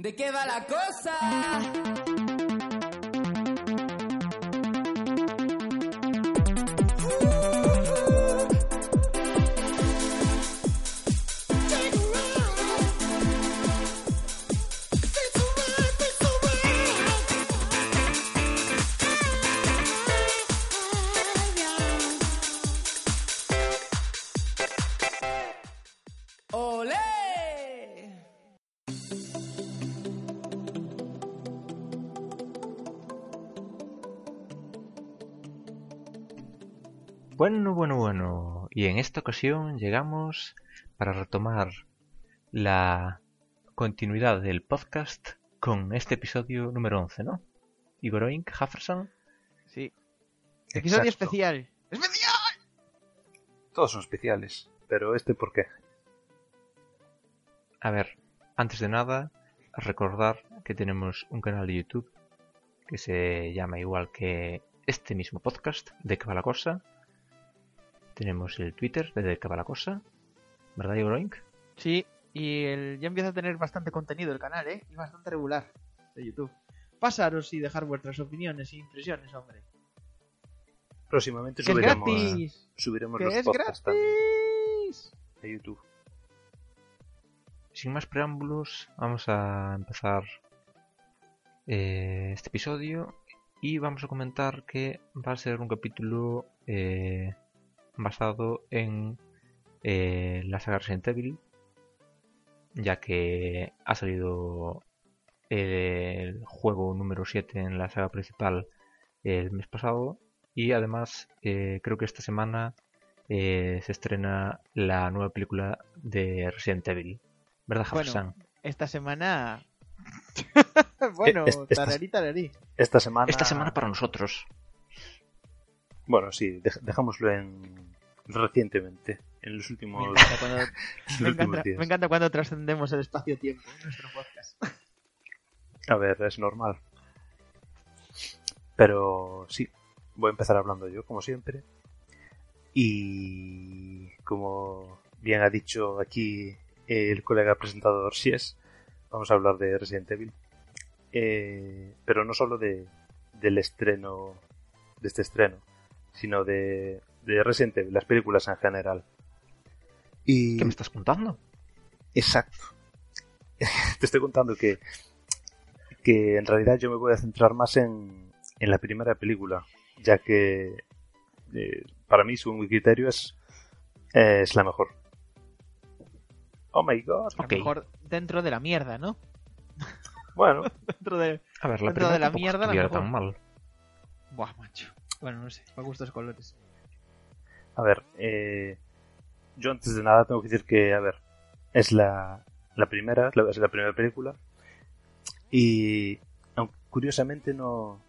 ¿De qué va la cosa? Bueno, bueno, bueno. Y en esta ocasión llegamos para retomar la continuidad del podcast con este episodio número 11, ¿no? Igor Oink, Jefferson. Sí. Episodio Exacto. especial. ¡Especial! Todos son especiales, pero este por qué. A ver, antes de nada, recordar que tenemos un canal de YouTube que se llama igual que este mismo podcast, de que va la cosa. Tenemos el Twitter de De que va la cosa. ¿Verdad, Igor Oink? Sí, y el, ya empieza a tener bastante contenido el canal, ¿eh? Y bastante regular de YouTube. Pasaros y dejar vuestras opiniones e impresiones, hombre. Próximamente Que es subiremos, gratis. subiremos Que los es podcasts gratis. de YouTube. Sin más preámbulos, vamos a empezar eh, este episodio y vamos a comentar que va a ser un capítulo eh, basado en eh, la saga Resident Evil, ya que ha salido el juego número 7 en la saga principal el mes pasado y además eh, creo que esta semana eh, se estrena la nueva película de Resident Evil. ¿Verdad, Bueno, Jefferson? Esta semana... bueno, tararí, tararí. Esta semana. Esta semana para nosotros. Bueno, sí, dej- dejámoslo en. recientemente, en los Me últimos, encanta cuando, me últimos encanta, días. me encanta cuando trascendemos el espacio-tiempo en nuestro podcast. A ver, es normal. Pero sí, voy a empezar hablando yo, como siempre. Y como bien ha dicho aquí el colega presentador Sies, vamos a hablar de Resident Evil. Eh, pero no solo de, del estreno, de este estreno, sino de, de Resident Evil, las películas en general. Y ¿Qué me estás contando? Exacto. Te estoy contando que, que en realidad yo me voy a centrar más en, en la primera película, ya que eh, para mí, según mi criterio, es, es la mejor. Oh my god. Mejor dentro de la mierda, ¿no? Bueno, Dentro de... A ver, la Dentro primera de la mierda, la estuviera mejor. tan mal. Buah, macho. Bueno, no sé, me gustan los colores. a ver, eh, yo antes de nada tengo que decir que, a ver, es la, la primera, es la, es la primera película, y aunque curiosamente no,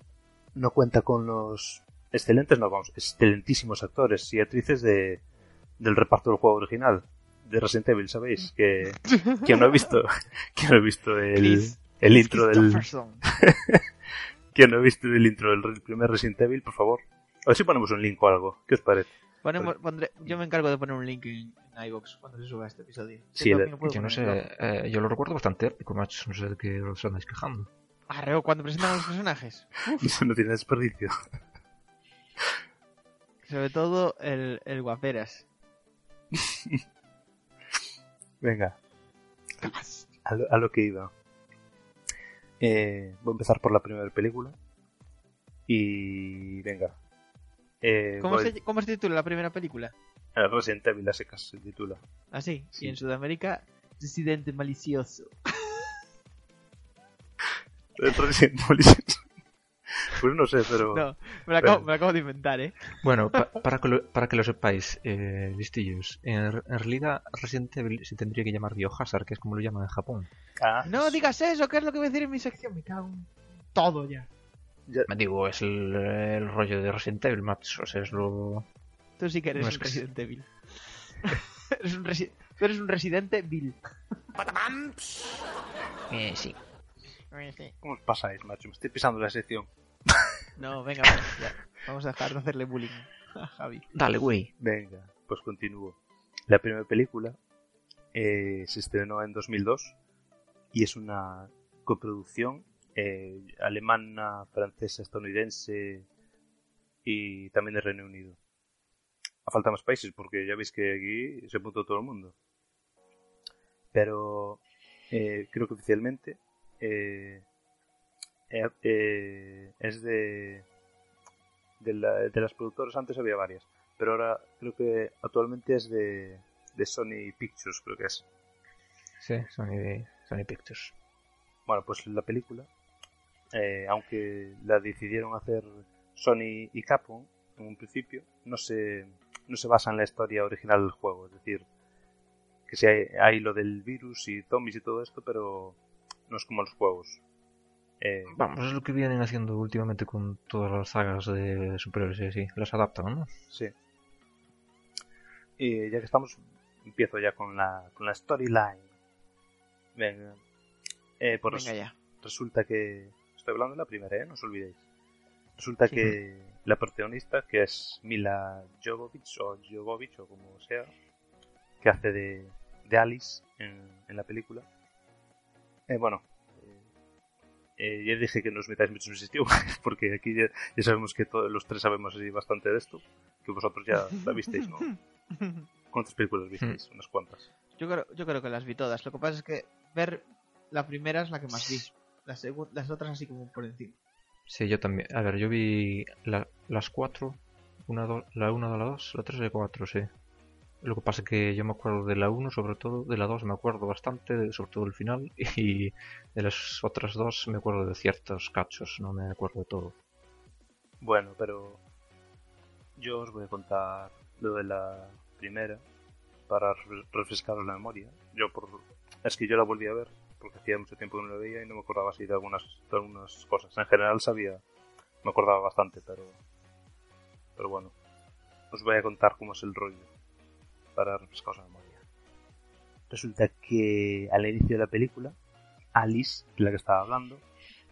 no cuenta con los excelentes, no, vamos, excelentísimos actores y actrices de, del reparto del juego original de Resident Evil, ¿sabéis? Que, que no he visto, que no he visto el, Chris- el intro del. que no he visto el intro del primer Resident Evil, por favor. A ver si ponemos un link o algo. ¿Qué os parece? Ponemos- pondré- yo me encargo de poner un link en, en iBox cuando se suba este episodio. Sí, Yo Yo no poner, sé, eh, yo lo recuerdo bastante épico, macho. No sé de qué os andáis quejando. Arreo, cuando presentan a los personajes. Eso no tiene desperdicio. Sobre todo el, el guaperas. Venga. A lo, a lo que iba. Eh, voy a empezar por la primera película. Y venga. Eh, ¿Cómo, voy- se, ¿Cómo se titula la primera película? eh, Resident Evil a secas se titula. Así. Sí. Y en Sudamérica, Residente Malicioso. El Resident Evil. Pues no sé, pero. No, me lo acabo, de inventar, ¿eh? Bueno, pa- para, que lo, para que lo sepáis, eh, listillos, en, en realidad Resident Evil se tendría que llamar Biohazard, que es como lo llaman en Japón. Ah, No digas eso, que es lo que voy a decir en mi sección. Me cago en todo ya. ya- Me digo, es el, el rollo de Resident Evil, macho. O sea, es lo... Tú sí que eres No, un que sí. residente Bill. eres un resi- Tú eres un residente Bill. Eh, sí. ¿Cómo os pasáis, macho? Me estoy pisando la sección. No, venga, vamos, ya. Vamos a dejar de hacerle bullying a Javi. Dale, güey. Venga, pues continúo. La primera película eh, se estrenó en 2002 y es una coproducción eh, alemana, francesa, estadounidense y también de Reino Unido. A falta más países porque ya veis que aquí se apuntó todo el mundo. Pero eh, creo que oficialmente eh, eh, eh, es de de, la- de las productoras antes había varias pero ahora creo que actualmente es de, de Sony Pictures creo que es Sí, Sony, Sony Pictures. bueno pues la película eh, aunque la decidieron hacer Sony y Capcom en un principio no se no se basa en la historia original del juego es decir que sí hay, hay lo del virus y zombies y todo esto pero no es como los juegos Eh, Vamos, es lo que vienen haciendo últimamente con todas las sagas de superhéroes y así. Las adaptan, ¿no? Sí. Y ya que estamos, empiezo ya con la, con la storyline. Venga. Eh, pues Venga ya. resulta que. Estoy hablando de la primera, ¿eh? No os olvidéis. Resulta Sí. que la protagonista, que es Mila Jovovich, o Jovovich, o como sea, que hace de, de Alice en, en la película. Eh, bueno, eh, ya dije que no os metáis mucho en sitio, porque aquí ya, ya sabemos que todos los tres sabemos así bastante de esto, que vosotros ya la visteis, ¿no? ¿Cuántas películas visteis? Unas cuantas. Yo creo, yo creo que las vi todas. Lo que pasa es que ver la primera es la que más vi. Las, las otras así como por encima. Sí, yo también. A ver, yo vi la- las cuatro. Una, do- la 1, la 2, la 3 y la 4, sí. Lo que pasa es que yo me acuerdo de la 1, sobre todo, de la 2 me acuerdo bastante, sobre todo el final, y de las otras dos me acuerdo de ciertos cachos, no me acuerdo de todo. Bueno, pero yo os voy a contar lo de la primera para re- refrescaros la memoria. Yo por es que yo la volví a ver porque hacía mucho tiempo que no la veía y no me acordaba así de algunas de algunas cosas. En general sabía, me acordaba bastante, pero pero bueno, os voy a contar cómo es el rollo para refrescaros la memoria. Resulta que al inicio de la película, Alice, de la que estaba hablando,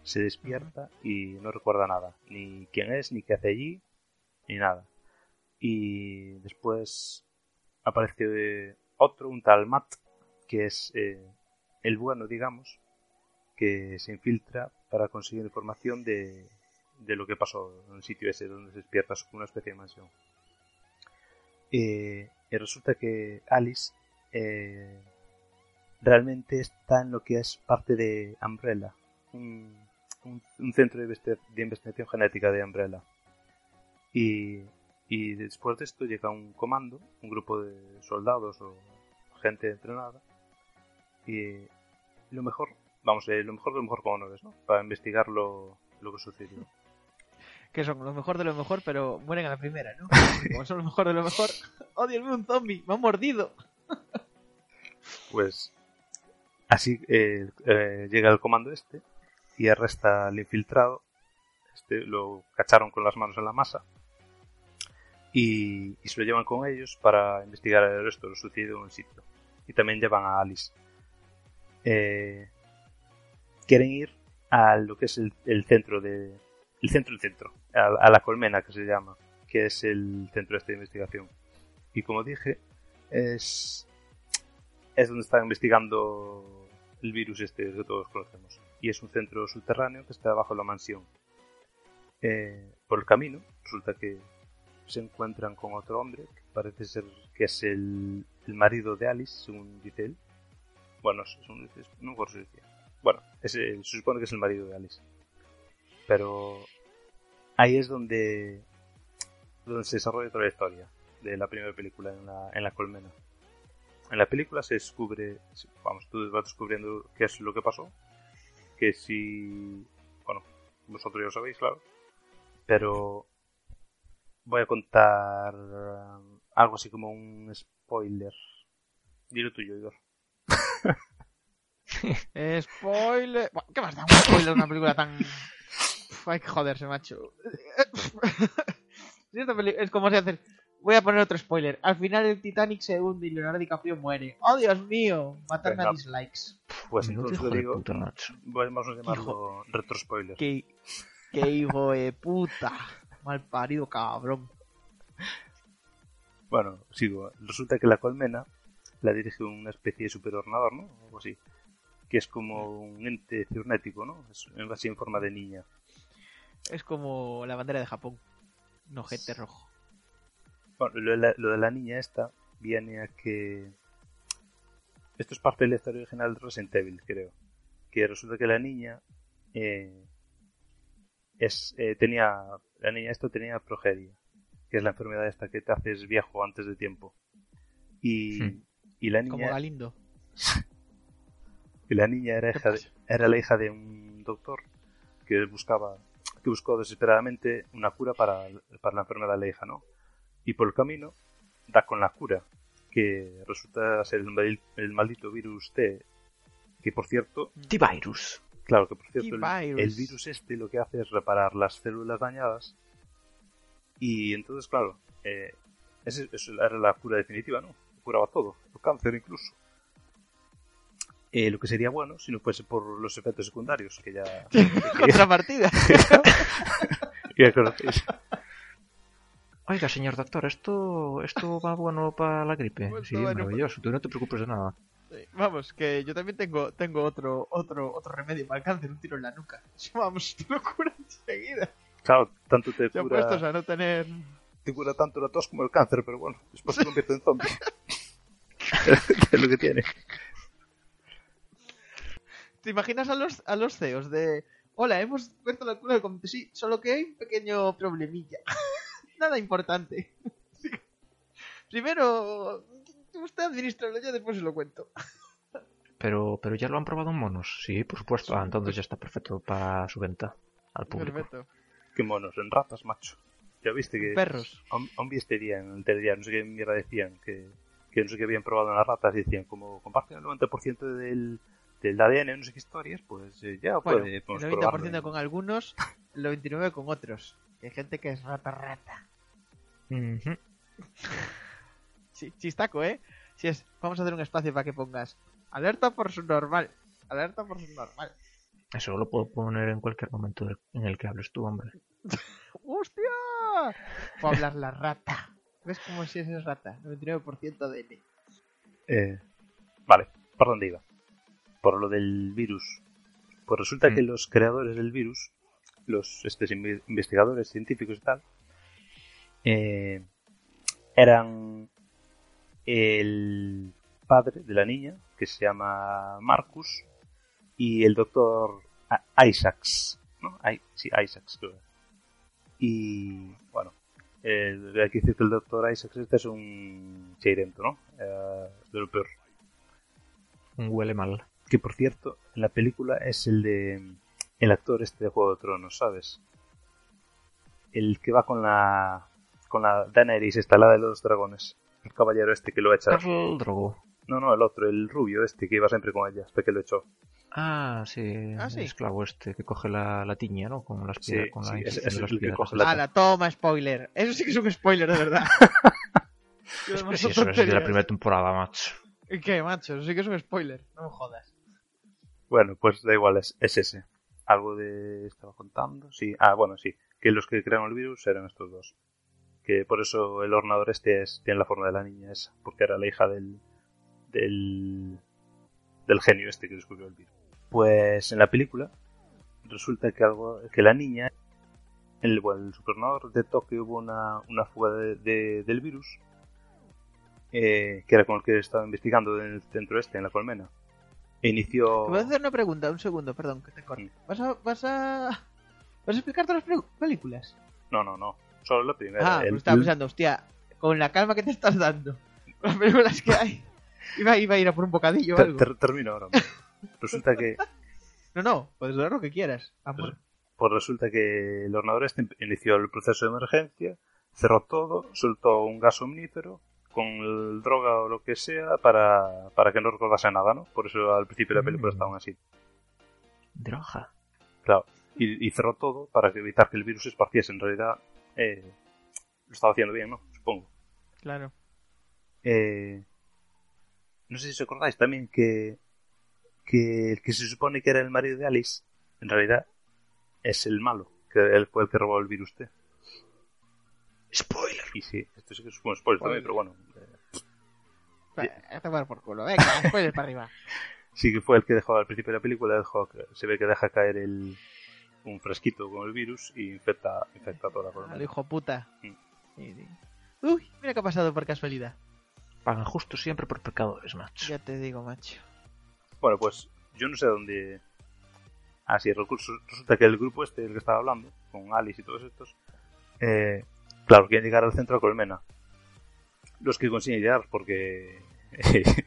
se despierta y no recuerda nada, ni quién es, ni qué hace allí, ni nada. Y después aparece otro, un tal Matt, que es eh, el bueno, digamos, que se infiltra para conseguir información de, de lo que pasó en el sitio ese donde se despierta es una especie de mansión. Eh, y resulta que Alice eh, realmente está en lo que es parte de Umbrella, un, un- centro de, de investigación genética de Umbrella. Y, y después de esto llega un comando, un grupo de soldados o gente entrenada. Y lo mejor, vamos, eh, lo mejor de lo mejor como no es, ¿no? Para investigar lo, lo que sucedió. Que son lo mejor de lo mejor, pero mueren a la primera, ¿no? Como son lo mejor de lo mejor. ¡Oh, Dios mío, un zombie! ¡Me ha mordido! Pues así eh, eh, llega el comando este y arresta al infiltrado. Este lo cacharon con las manos en la masa y, y se lo llevan con ellos para investigar el resto de lo sucedido en el sitio. Y también llevan a Alice. Eh, quieren ir a lo que es el, el centro de el centro del centro, a, la colmena que se llama, que es el centro de esta investigación. Y como dije, es es donde están investigando el virus este que todos conocemos. Y es un centro subterráneo que está debajo de la mansión. Eh, por el camino, resulta que se encuentran con otro hombre, que parece ser que es el, el marido de Alice, según dice él. Bueno, no me acuerdo si decía. Bueno, es se supone que es el marido de Alice. Pero ahí es donde, donde se desarrolla toda la historia de la primera película en la, en la colmena. En la película se descubre, vamos, tú vas descubriendo qué es lo que pasó, que si, bueno, vosotros ya lo sabéis, claro, pero voy a contar algo así como un spoiler. Dilo tuyo, Igor. ¡Spoiler! ¿Qué más da un spoiler de una película tan... Que joderse, macho. Es como si hacer... Voy a poner otro spoiler. Al final el Titanic se hunde y Leonardo DiCaprio muere. ¡Oh, Dios mío! Matarme a dislikes. Pues lo de digo, puta, macho. vamos a llamarlo retro spoiler. ¡Qué, qué hijo de puta! Mal parido cabrón. Bueno, sigo. Resulta que la colmena la dirige una especie de superordenador, ¿no? Algo así. que es como un ente cibernético, ¿no? Es así en forma de niña. Es como la bandera de Japón. Un ojete rojo. Bueno, lo de, la, lo de la niña esta viene a que... Esto es parte de la historia original de Resident Evil, creo. Que resulta que la niña eh, es, eh, tenía... La niña esto tenía progeria, que es la enfermedad esta que te haces viejo antes de tiempo. Y, Hmm. y la Como niña... Galindo. Y la niña era, ¿Qué hija de- era la hija de un doctor que buscaba, que buscó desesperadamente una cura para, para la enfermedad de la hija, ¿no? Y por el camino da con la cura, que resulta ser el, mal- el maldito virus T, que por cierto, T-Virus. claro que por cierto, el, virus este lo que hace es reparar las células dañadas y entonces, claro, eh, eso era la cura definitiva, ¿no? Curaba todo, el cáncer incluso. Eh, lo que sería bueno si no fuese por los efectos secundarios, que ya, Contrapartida. ya conocéis. Oiga, señor doctor, esto, esto va bueno para la gripe. Bueno, Sí, bueno, maravilloso. Tú no te preocupes de nada. Sí, Vamos, que yo también tengo, tengo otro, otro, otro remedio para el cáncer, un tiro en la nuca. Vamos, te lo cura enseguida. Claro, tanto te Ya cura, puestos a no tener. te cura tanto la tos como el cáncer, pero bueno, después se convierte en zombie. es lo que tiene. ¿Te imaginas a los, a los CEOs de. Hola, hemos puesto la cura del COVID? Sí, solo que hay un pequeño problemilla. Nada importante. Primero, usted administrarlo, yo después se lo cuento. Pero, pero ya lo han probado en monos. Sí, por supuesto. Ah, entonces ya está perfecto para su venta al público. Perfecto. Qué monos, en ratas, macho. Ya viste que Perros. aún, aún viste día en el telediario, no sé qué mierda decían, que, que no sé qué habían probado en las ratas y decían, como comparten el 90% del, del ADN, no sé qué historias, pues eh, ya Bueno, puede, el podemos 90% probarlo. con algunos, el 99% con otros. Hay gente que es rata rata. Sí, chistaco, ¿eh? Si es, vamos a hacer un espacio para que pongas alerta por su normal. Alerta por su normal. Eso lo puedo poner en cualquier momento en el que hables tú, hombre. ¡Hostia! Puedo hablar la rata. ¿Ves cómo si es rata? 99% ADN. Eh, vale, ¿por dónde iba? Por lo del virus. Pues resulta Mm. que los creadores del virus, los estos inve- investigadores científicos y tal, eh, eran el padre de la niña, que se llama Marcus, y el doctor Isaacs. ¿no? Ai- sí, Isaacs, creo. Y bueno, eh, hay que decir que el doctor Isaacs este es un cheirento, ¿no? Eh, de lo peor. Huele mal. Que por cierto, en la película es el de el actor este de Juego de Tronos, ¿sabes? El que va con la con la Daenerys esta, la de los dragones. El caballero este que lo echa. Carl Drogo. No, no, el otro, el rubio este que iba siempre con ella, hasta que lo echó. Ah, sí. Ah, sí. El esclavo este que coge la, la tiña, ¿no? Con las Sí, piedras. con la sí, las es el que piedras. coge la- ¡Hala, toma, spoiler! Eso sí que es un spoiler, de verdad. Es sí, eso es de la primera temporada, macho. ¿Y qué, macho? Eso sí que es un spoiler. No me jodas. Bueno, pues da igual, es, es ese. Algo de... estaba contando, sí. Ah, bueno, sí. Que los que crearon el virus eran estos dos. Que por eso el ordenador este es, tiene la forma de la niña esa. Porque era la hija del... del... genio este que descubrió el virus. Pues en la película resulta que algo que la niña en el, bueno, en el superordenador detectó que hubo una, una fuga de- de- del virus eh, que era con el que estaba investigando en el centro este, en la colmena. Inició... Te voy a hacer una pregunta, un segundo, perdón, que te corte. Mm. ¿Vas a, vas a, vas a explicar todas las películas? No, no, no. Solo la primera. Ah, El- pues estaba pensando, hostia, con la calma que te estás dando, las películas que hay, iba, iba a ir a por un bocadillo o algo. ter- termino ahora. Resulta que, No, no, puedes durar lo que quieras. amor. pues resulta que el ordenador este inició el proceso de emergencia, cerró todo, soltó un gas omnífero con el droga o lo que sea para, para que no recordase nada, ¿no? Por eso al principio de la película Mm. estaban así. Droga. Claro. Y, y cerró todo para evitar que el virus se esparciese. En realidad, eh, lo estaba haciendo bien, ¿no? Supongo. Claro. Eh, no sé si os acordáis también que, que el que se supone que era el marido de Alice, en realidad es el malo, que él fue el que robó el virus T. Spoiler. Y sí, esto sí que es un spoiler también, pero bueno. Eh, a tomar por culo. Venga, spoiler para arriba. sí que fue el que dejó al principio de la película, dejó, que- se ve que deja caer el, un fresquito con el virus y infecta, infecta a toda la Al colmena. hijo puta. Mm. Sí, sí. Uy, mira qué ha pasado por casualidad. Pagan justo siempre por pecadores, macho. Ya te digo, macho. Bueno, pues yo no sé dónde... Ah, sí, recurso- resulta que el grupo este del que estaba hablando, con Alice y todos estos, eh, claro, quieren llegar al centro de Colmena. Los que consiguen llegar, porque...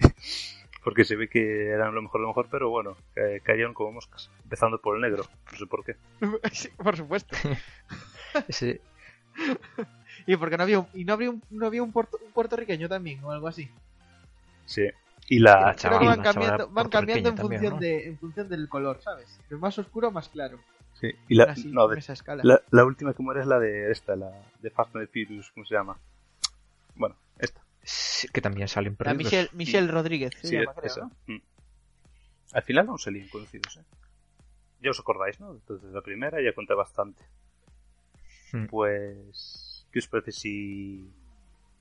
porque se ve que eran lo mejor de lo mejor, pero bueno, ca- cayeron como moscas. Empezando por el negro, no sé por qué. Sí, por supuesto. Ese, Y porque no había un, y no había un, no había un, puerto- un puertorriqueño también o algo así. Sí. Y la... la que van chavala cambiando, van cambiando en función también, de en función del color, ¿sabes? De más oscuro más claro. sí, y la, Así, no, en de- esa escala. la, la última que muere es la de esta, la de Fast and the Furious, ¿cómo se llama? Bueno. Sí, que también salen La perdidos. Michelle, Michelle Rodríguez Sí, llama, creo, esa. ¿no? Mm. Al final no salían conocidos, ¿eh? Ya os acordáis, ¿no? Entonces la primera ya conté bastante. Mm. Pues... ¿Qué os parece si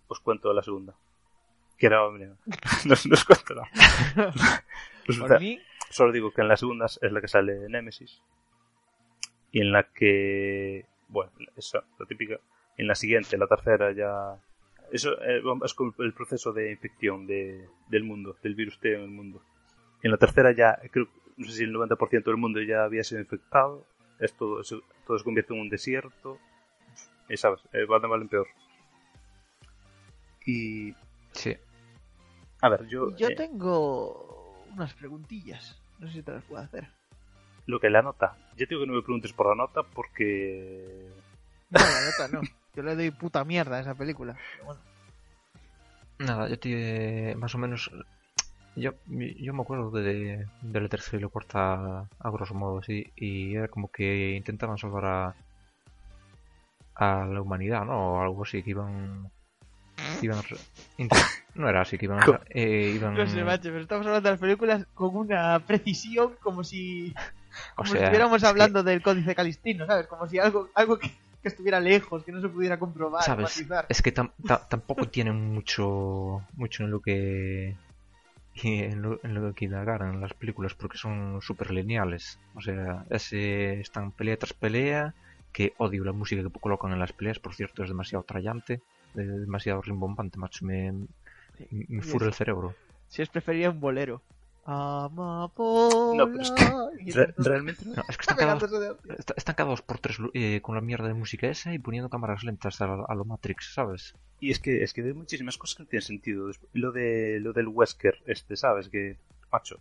os cuento la segunda? Que era... hombre, no, no os cuento nada. Por mí, Solo digo que en la segunda es la que sale Nemesis. Y en la que. Bueno, esa, la típica. En la siguiente, la tercera, ya. Eso eh, es como el proceso de infección de, del mundo, del virus T en el mundo. En la tercera ya, creo, no sé si el 90% del mundo ya había sido infectado. Esto se- todo se convierte en un desierto. Y sabes, eh, va de mal en peor. Y. Sí. A ver, yo. yo eh, tengo unas preguntillas. No sé si te las puedo hacer. Lo que la nota. Ya te digo que no me preguntes por la nota porque. No, la nota no. Yo le doy puta mierda a esa película. Bueno. Nada, yo te más o menos. Yo, yo me acuerdo de, de la tercera y la cuarta a grosso modo, sí, y era como que intentaban salvar a, a la humanidad, ¿no? O algo así, que iban. iban no era así, que iban. eh, iban No sé, macho, pero estamos hablando de las películas con una precisión como si, o como si sea, estuviéramos es que- hablando del códice calistino, ¿sabes? Como si algo, algo que, que estuviera lejos, que no se pudiera comprobar, ¿Sabes? matizar. Es que tam- ta- tampoco tienen mucho mucho en lo que en lo, en lo que indagar en las películas porque son súper lineales. O sea, ese están pelea tras pelea, que odio la música que colocan en las peleas, por cierto, es demasiado trallante, demasiado rimbombante, macho, me, me furre el es- cerebro. Si es prefería un bolero. Amapola. No, pero es que realmente no. Es que están cada, dos, están cada por tres eh, con la mierda de música esa y poniendo cámaras lentas a, a lo Matrix, ¿sabes? Y es que, es que hay muchísimas cosas que no tienen sentido. Lo de lo del Wesker, este, ¿sabes? Que, macho,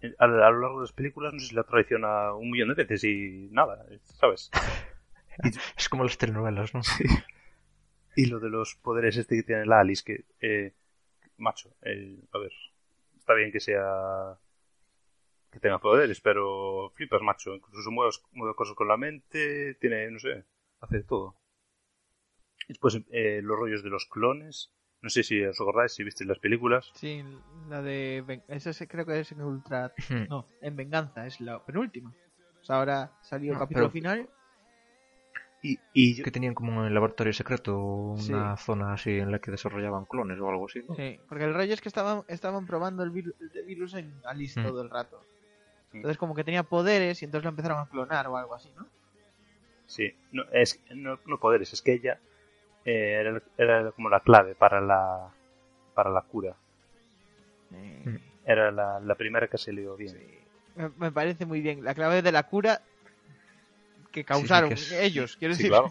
eh, a, a lo largo de las películas no sé si la traiciona un millón de veces y nada, ¿sabes? Es como las telenovelas, ¿no? Y lo de los poderes este que tiene la Alice, que, eh, macho, eh, a ver, está bien que sea que tenga poderes, pero flipas, macho. Incluso mueve, mueve cosas con la mente, tiene, no sé, hace de todo. Después, eh, los rollos de los clones. No sé si os acordáis, si visteis las películas. Sí, la de. Esa creo que es en Ultra. No, en Venganza, es la penúltima. O sea, ahora salió el No, capítulo pero- final. Y, y yo- que tenían como un laboratorio secreto una zona así en la que desarrollaban clones o algo así. ¿no? Sí, porque el rollo es que estaban, estaban probando el, vir- el virus en Alice Mm. todo el rato. Sí. Entonces, como que tenía poderes y entonces lo empezaron a clonar o algo así, ¿no? Sí, no, es, no, no poderes, es que ella eh, era, era como la clave para la, para la cura. Eh, Era la, la primera que se le bien. me, me parece muy bien. La clave de la cura que causaron que es- ellos, quiero Sí, decir. claro.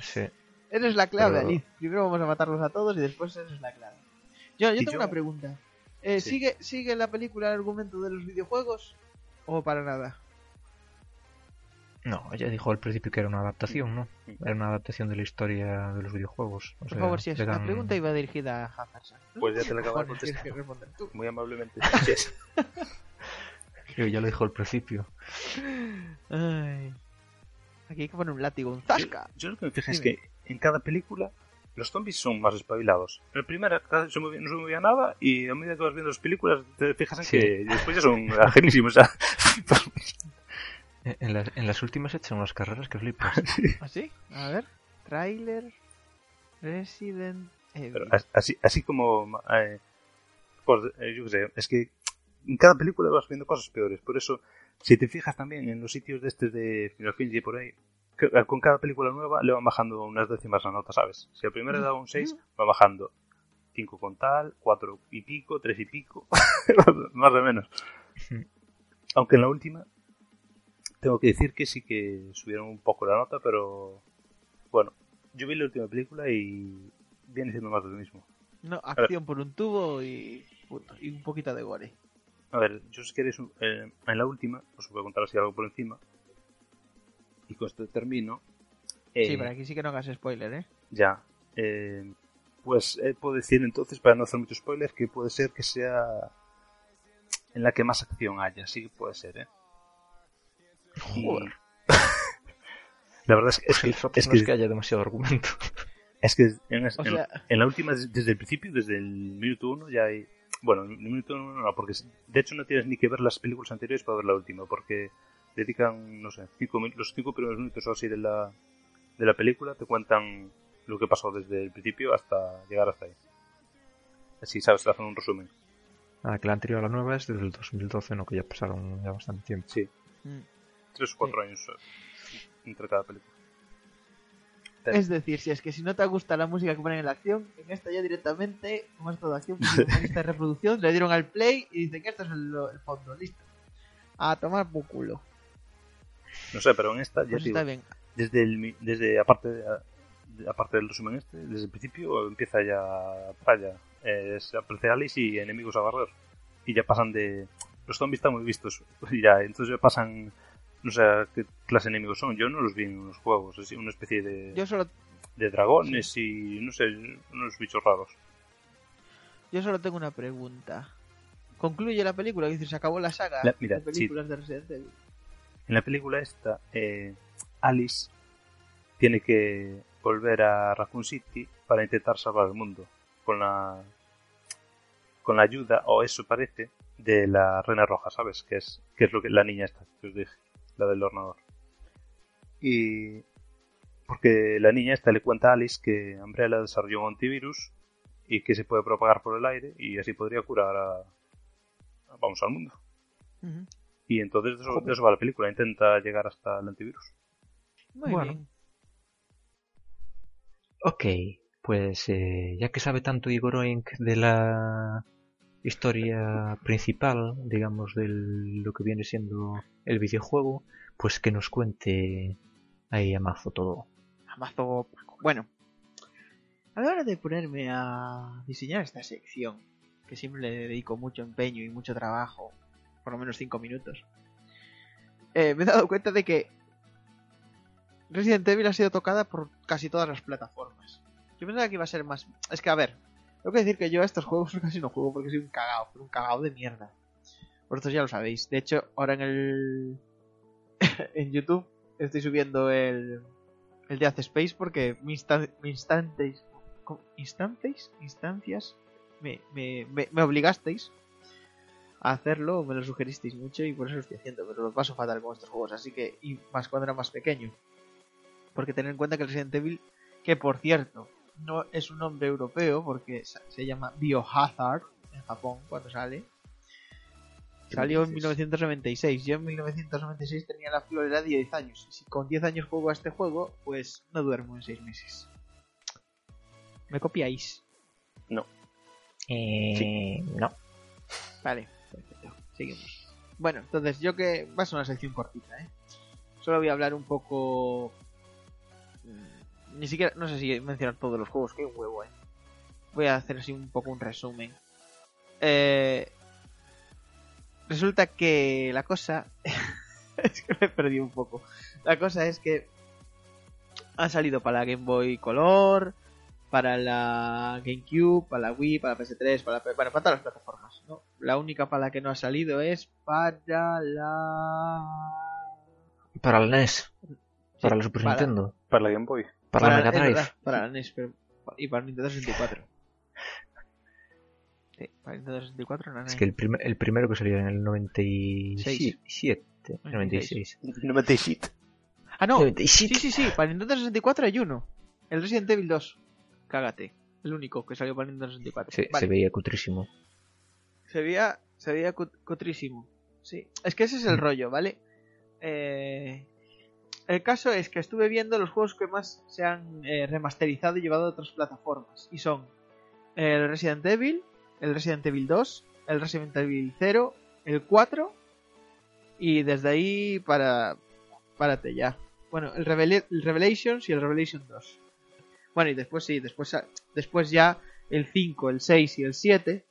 Sí. Esa es la clave, Pero- Alice. Primero vamos a matarlos a todos y después esa es la clave. Yo, yo tengo yo- una pregunta. Eh, Sí. ¿sigue, ¿Sigue la película el argumento de los videojuegos? ¿O para nada? No, ella dijo al principio que era una adaptación, ¿no? Sí. Era una adaptación de la historia de los videojuegos. O Por sea, favor, si es la dan- pregunta iba dirigida a Hazard. Pues ya te la acabo de contestar. tú. Muy amablemente. Creo que ya lo dijo al principio. Ay. Aquí hay que poner un látigo, un zasca. Yo lo que me fijé es que en cada película los zombies son más espabilados. En la primera casi se movía- no se movía nada y a medida que vas viendo las películas te fijas en Sí. que después ya son ajenísimos. En las, en las últimas echan unas carreras que flipas. ¿Ah, A ver. Trailer. Resident Evil. Pero as- así, así como... eh, pues, eh, yo qué sé, es que en cada película vas viendo cosas peores. Por eso, si te fijas también en los sitios de este de Final Fantasy y por ahí, eh, con cada película nueva le van bajando unas décimas la nota, ¿sabes? Si al primero le daba un 6, va bajando 5 con tal, 4 y pico, 3 y pico, más o menos. Aunque en la última, tengo que decir que sí que subieron un poco la nota, pero bueno, yo vi la última película y viene siendo más de lo mismo. No, acción por un tubo y un poquito de gore. A ver, yo si queréis, eh, en la última, os voy a contar así algo por encima. Y con esto termino. Eh, Sí, pero aquí sí que no hagas spoiler, ¿eh? Ya. eh, pues eh, puedo decir entonces, para no hacer mucho spoiler, que puede ser que sea en la que más acción haya. Sí que puede ser, ¿eh? Y- Joder. la verdad es que, es que, Es que, es no es que, haya demasiado argumento. es que en, en- sea, en la última, des- desde el principio, desde el minuto uno, ya hay. Bueno, en el minuto no, porque de hecho no tienes ni que ver las películas anteriores para ver la última, porque dedican, no sé, cinco, los cinco primeros minutos o así de la, de la película te cuentan lo que pasó desde el principio hasta llegar hasta ahí. Así, ¿sabes? Te hacen un resumen. Ah, que la anterior a la nueva es desde el 2012, no que ya pasaron ya bastante tiempo. Sí, mm. tres o cuatro años eh, entre cada película. Es decir, si es que si no te gusta la música que ponen en la acción, en esta ya directamente, como es todo acción, de reproducción, le dieron al play y dicen que esto es el, el fondo, listo. A tomar por culo. No sé, pero en esta, ya Pues digo, está bien. desde el mi- desde aparte de- aparte del resumen este desde el principio empieza ya se aparece Alice y enemigos a barrer y ya pasan de los zombies están muy vistos y ya entonces ya pasan no sé qué clase de enemigos son yo no los vi en los juegos es una especie de, Yo solo, de dragones y no sé unos bichos raros. Yo solo tengo una pregunta. Concluye la película, es decir, se acabó la saga La- mira, de películas de Resident Evil. en la película esta eh, Alice tiene que volver a Raccoon City para intentar salvar el mundo con la con la ayuda o eso parece de la Reina Roja sabes que es que es lo que la niña esta que os dije la del ordenador y porque la niña esta le cuenta a Alice que Umbrella desarrolló un antivirus y que se puede propagar por el aire y así podría curar a, a- vamos al mundo. Y entonces de eso, de eso va la película intenta llegar hasta el antivirus. Muy Bueno. bien. Ok, pues eh, ya que sabe tanto Igor Oink de la historia principal, digamos, de lo que viene siendo el videojuego, pues que nos cuente ahí a mazo todo. Amazo. Bueno, a la hora de ponerme a diseñar esta sección, que siempre le dedico mucho empeño y mucho trabajo, por lo menos 5 minutos, eh, me he dado cuenta de que Resident Evil ha sido tocada por casi todas las plataformas. Yo pensaba que iba a ser más... Es que, a ver, tengo que decir que yo a estos juegos casi no juego porque soy un cagao, un cagao de mierda. Vosotros ya lo sabéis. De hecho, ahora en el... en YouTube estoy subiendo el, el Death Space porque mi, instan- mi instantes, instantes, instancias, me, me, me, me obligasteis a hacerlo, me lo sugeristeis mucho y por eso lo estoy haciendo, pero lo paso fatal con estos juegos, así que, y más cuando era más pequeño. Porque tener en cuenta que el Resident Evil, que por cierto, no es un nombre europeo porque se llama Biohazard en Japón cuando sale. Salió en 1996. Yo en 1996 tenía la florera de 10 años. Y si con 10 años juego a este juego, pues no duermo en 6 meses. ¿Me copiáis? Eh, No. Vale, perfecto. Seguimos. Bueno, entonces yo que... Va a ser una sección cortita, ¿eh? Solo voy a hablar un poco... Ni siquiera... No sé si mencionar todos los juegos, que hay un huevo, ¿eh? Voy a hacer así un poco un resumen. Eh... Resulta que la cosa... es que me he perdido un poco. La cosa es que han salido para la Game Boy Color, para la GameCube, para la Wii, para la PS3, para, la, P- bueno, para todas las plataformas. ¿no? La única para la que no ha salido es para la... Para la NES, para la Super para- Nintendo, para la Game Boy para, la es Mega Drive. verdad, para la NES pero- y para el Nintendo 64. Sí, para el Nintendo 64 no Es hay. que el, prim- el primero que salió en el 97, 96. 97 Ah, no. 97. Sí, sí, sí. Para el Nintendo 64 hay uno. El Resident Evil 2. Cágate. El único que salió para el Nintendo 64. Se, Vale. se veía cutrísimo. Se veía, Se veía cut- cutrísimo. Sí. Es que ese es el Mm. rollo, ¿vale? Eh, El caso es que estuve viendo los juegos que más se han eh, remasterizado y llevado a otras plataformas. Y son el Resident Evil, el Resident Evil 2, el Resident Evil 0, el 4 y desde ahí para párate ya. Bueno, el, Revela- el Revelations y el Revelation 2. Bueno, y después sí, después, después ya el 5, el 6 y el 7.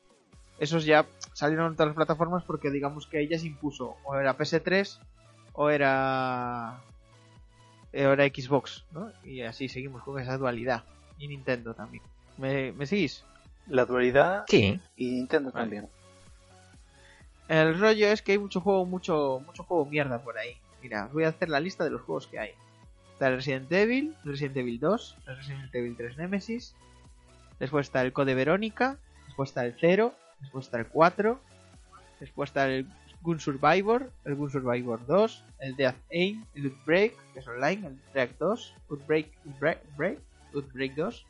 Esos ya salieron en las plataformas porque digamos que ella se impuso o era PS3 o era eh, era Xbox, ¿no? Y así seguimos con esa dualidad. Y Nintendo también. ¿Me, me seguís? La dualidad Sí. y Nintendo Vale. también. El rollo es que hay mucho juego, mucho, mucho juego mierda por ahí. Mira, os voy a hacer la lista de los juegos que hay. Está el Resident Evil, Resident Evil 2, el Resident Evil 3 Nemesis. Después está el Code Verónica. Después está el 0. Después está el 4. Después está el Gun Survivor, el Gun Survivor 2, el Death Aim, el Outbreak, que es online, el Track 2, Outbreak, Outbreak, Outbreak, Outbreak 2.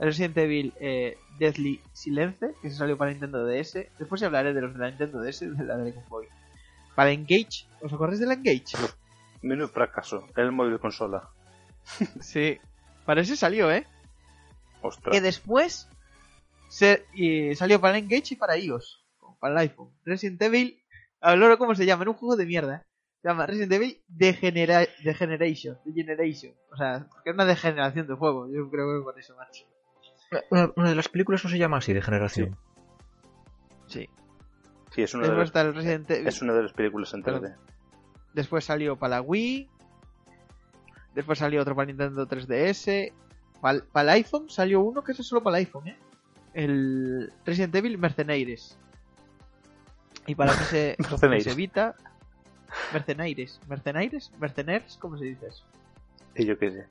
El Resident Evil eh, Deathly Silence, que se salió para Nintendo DS. Después ya hablaré de los de la Nintendo DS y de la de Game Boy. Para Engage, ¿os acordáis del Engage? Menudo fracaso. El móvil consola. Sí. Para ese salió, ¿eh? Ostras. Que después se, y salió para el Engage y para iOS. Para el iPhone. Resident Evil, ahora cómo se llama, en un juego de mierda. Se llama Resident Evil Degenera Degeneration. Degeneration. O sea, que es una degeneración de juego. Yo creo que con eso, macho. Una, una de las películas no se llama así, de generación. Sí. Sí, es una, de Evil. es una de las películas en 3D. Después salió para la Wii. Después salió otro para Nintendo 3DS. Para, el iPhone salió uno que es solo para el iPhone, ¿eh? El Resident Evil Mercenaires. Y para PS, Mercenaires. PS Vita. Mercenaires. ¿Mercenaires? ¿Mercenaires? ¿Cómo se dice eso Y yo qué sé.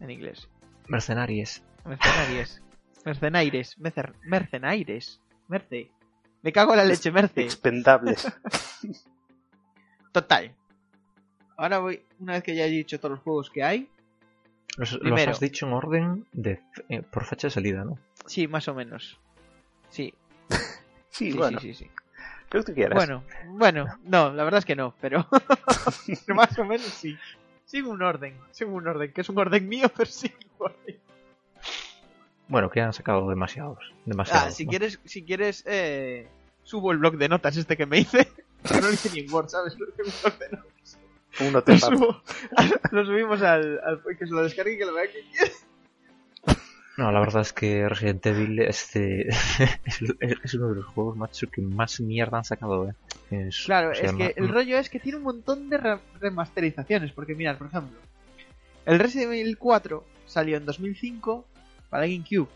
en inglés? Mercenaries. Mercenaries. Mercenaires. Mercer- Mercenaires. Merce. Me cago en la leche, Merce. Expendables. Total. Ahora voy, una vez que ya he dicho todos los juegos que hay, Los, los Primero. has dicho en orden de eh, por fecha de salida, ¿no? Sí, más o menos. Sí, Sí, sí, bueno. sí, sí, sí. Lo que tú quieras. Bueno, bueno, no, la verdad es que no, pero más o menos sí. Sigo un orden, sigo un orden, que es un orden mío, pero sigo un orden. Bueno, que han sacado demasiados. Ah, demasiados si ¿no? quieres, si quieres, eh, subo el blog de notas este que me hice. Que no lo hice ni en Word, ¿sabes? Lo hice en un blog de notas. Uno Lo, te subo- lo subimos al, al que se lo descargue y que lo vea quien quiera. No, la verdad es que Resident Evil este, es, uno de los juegos, macho, que más mierda han sacado, ¿eh? Es- Claro, o sea, es que el rollo es que tiene un montón de re- remasterizaciones. Porque mirad, por ejemplo, el Resident Evil 4 salió en 2005 para GameCube,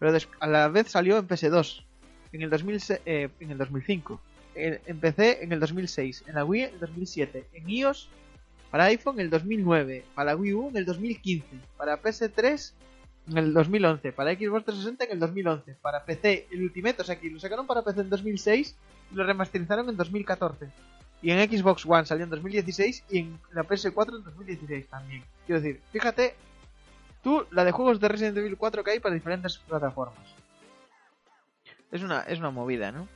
pero a la vez salió en PS2 en el, 2006 eh, en el 2005, en, en PC en el 2006, en la Wii en el 2007, en iOS para iPhone en el 2009, para Wii U en el 2015, para PS3 en el 2011, para Xbox 360 en el 2011, para PC el Ultimate, o sea que lo sacaron para PC en 2006 y lo remasterizaron en 2014. Y en Xbox One salió en 2016 y en la PS4 en 2016 también. Quiero decir, fíjate, tú la de juegos de Resident Evil 4 que hay para diferentes plataformas. Es una, es una movida, ¿no?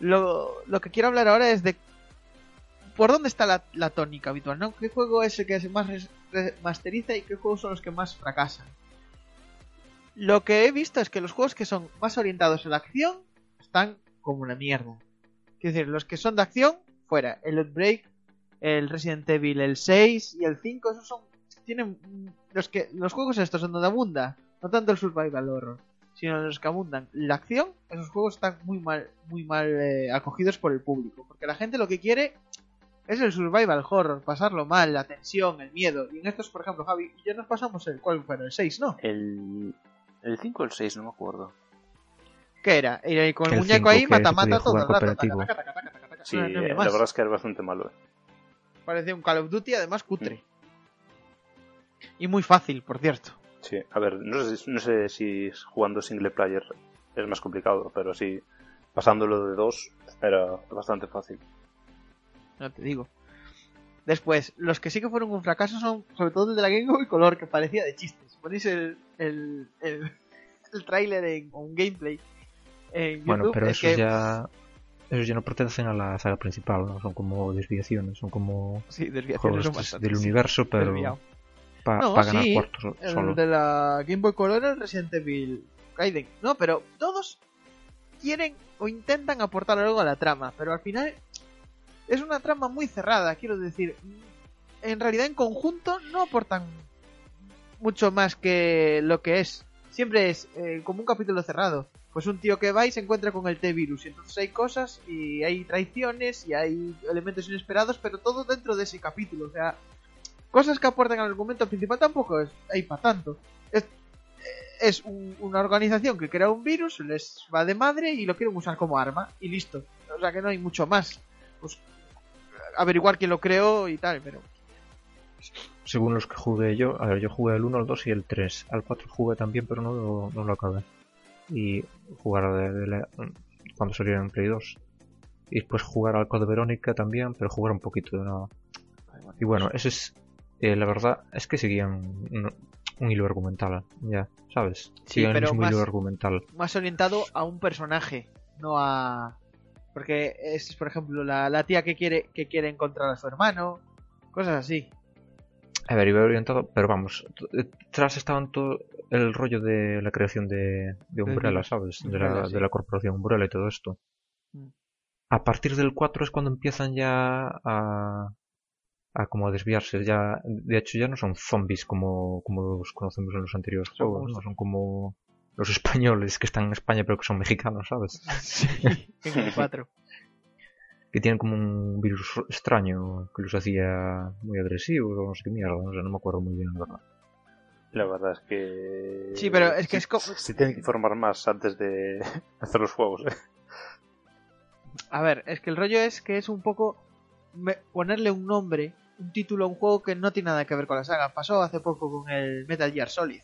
Lo, lo que quiero hablar ahora es de por dónde está la, la tónica habitual, ¿no? ¿Qué juego es el que más remasteriza y qué juegos son los que más fracasan? Lo que he visto es que los juegos que son más orientados a la acción están como una mierda. Quiero decir, los que son de acción, fuera. El Outbreak, el Resident Evil, el 6 y el 5, esos son. Tienen. Los que los juegos estos son donde abunda, no tanto el survival horror, sino los que abundan la acción, esos juegos están muy mal, muy mal eh, acogidos por el público. Porque la gente lo que quiere es el survival horror, pasarlo mal, la tensión, el miedo. Y en estos, por ejemplo, Javi, ya nos pasamos el cuál fue el 6, ¿no? El, el 5 o el 6, no me acuerdo. ¿Qué era? Ir con el, El muñeco 5 ahí, mata, mata todo el rato. Sí, No, no la verdad es que era bastante malo. eh. Parecía un Call of Duty, además cutre. Y muy fácil, por cierto. Sí, a ver, no sé, si- no sé si jugando single player es más complicado, pero sí, pasándolo de dos era bastante fácil. No te digo. Después, los que sí que fueron un fracaso son sobre todo el de la Game Boy Color, que parecía de chistes. Ponéis el, el, el, el tráiler en- o un gameplay en Bueno, YouTube, pero es eso que ya. esos ya no pertenecen a la saga principal, ¿no? son como desviaciones, son como Sí, desviaciones juegos son del universo, pero para No, ganar sí, cuartos so- El solo. de la Game Boy Color el Resident Evil Gaiden. No, pero todos quieren o intentan aportar algo a la trama, pero al final es una trama muy cerrada, quiero decir. En realidad en conjunto no aportan mucho más que lo que es. Siempre es eh, como un capítulo cerrado. Pues un tío que va y se encuentra con el T-Virus. Y entonces hay cosas y hay traiciones y hay elementos inesperados, pero todo dentro de ese capítulo. O sea, cosas que aportan al argumento principal tampoco es, hay para tanto. Es, es un- una organización que crea un virus, les va de madre y lo quieren usar como arma y listo. O sea que no hay mucho más. Pues averiguar quién lo creó y tal, pero Según los que jugué yo, a ver, yo jugué el 1, el 2 y el 3. Al 4 jugué también, pero no lo, no lo acabé. Y jugar de, de la- cuando saliera en Play 2. Y después jugar al Code Verónica también, pero jugar un poquito de nada. Y bueno, ese es. eh, la verdad es que seguían un, un hilo argumental, ya, ¿sabes? Sí, Siguen el pero mismo más- hilo argumental. más orientado a un personaje, no a porque es por ejemplo la, la tía que quiere que quiere encontrar a su hermano, cosas así. A ver, iba orientado, pero vamos, t- tras estaban todo el rollo de la creación de, de Umbrella. ¿sabes? De la, de la corporación Umbrella y todo esto. Mm. A partir del 4 es cuando empiezan ya a, a como a desviarse. Ya, de hecho, ya no son zombies como, como los conocemos en los anteriores juegos, ¿no? Son como los españoles que están en España pero que son mexicanos, ¿sabes? en el 4. Que tienen como un virus extraño que los hacía muy agresivos o no sé qué mierda, no sé, no me acuerdo muy bien, la verdad. La verdad es que. Sí, pero es que es como- Se tienen que informar más antes de hacer los juegos. ¿eh? A ver, es que el rollo es que es un poco me- ponerle un nombre, un título a un juego que no tiene nada que ver con la saga. Pasó hace poco con el Metal Gear Solid.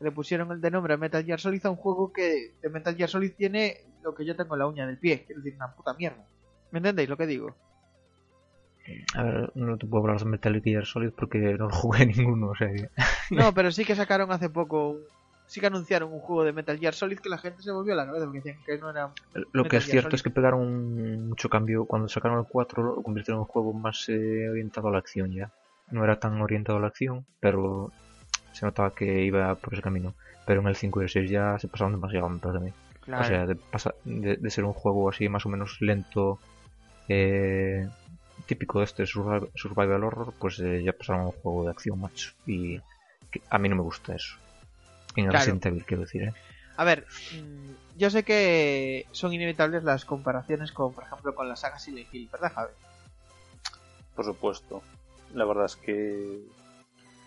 Le pusieron el de nombre a Metal Gear Solid a un juego que de Metal Gear Solid tiene lo que yo tengo en la uña del pie, quiero decir, una puta mierda. ¿Me entendéis lo que digo? A ver, no te puedo hablar de Metal Gear Solid porque no lo jugué ninguno, o sea que- No, pero sí que sacaron hace poco, sí que anunciaron un juego de Metal Gear Solid que la gente se volvió a la cabeza porque decían que no era... Lo que es Gear cierto Solid. es que pegaron mucho cambio cuando sacaron el 4, lo convirtieron en un juego más eh, orientado a la acción ya. No era tan orientado a la acción, pero se notaba que iba por ese camino. Pero en el 5 y el 6 ya se pasaron demasiado, me parece a mí. Claro. O sea, de, pasa- de, de ser un juego así más o menos lento, eh, típico de este survival, survival horror, pues eh, ya pasaron a un juego de acción, macho. Y que a mí no me gusta eso. En el Claro. Resident Evil, quiero decir, ¿eh? A ver, mm, yo sé que son inevitables las comparaciones con, por ejemplo, con la saga Silent Hill, ¿verdad, Javi? Por supuesto. La verdad es que.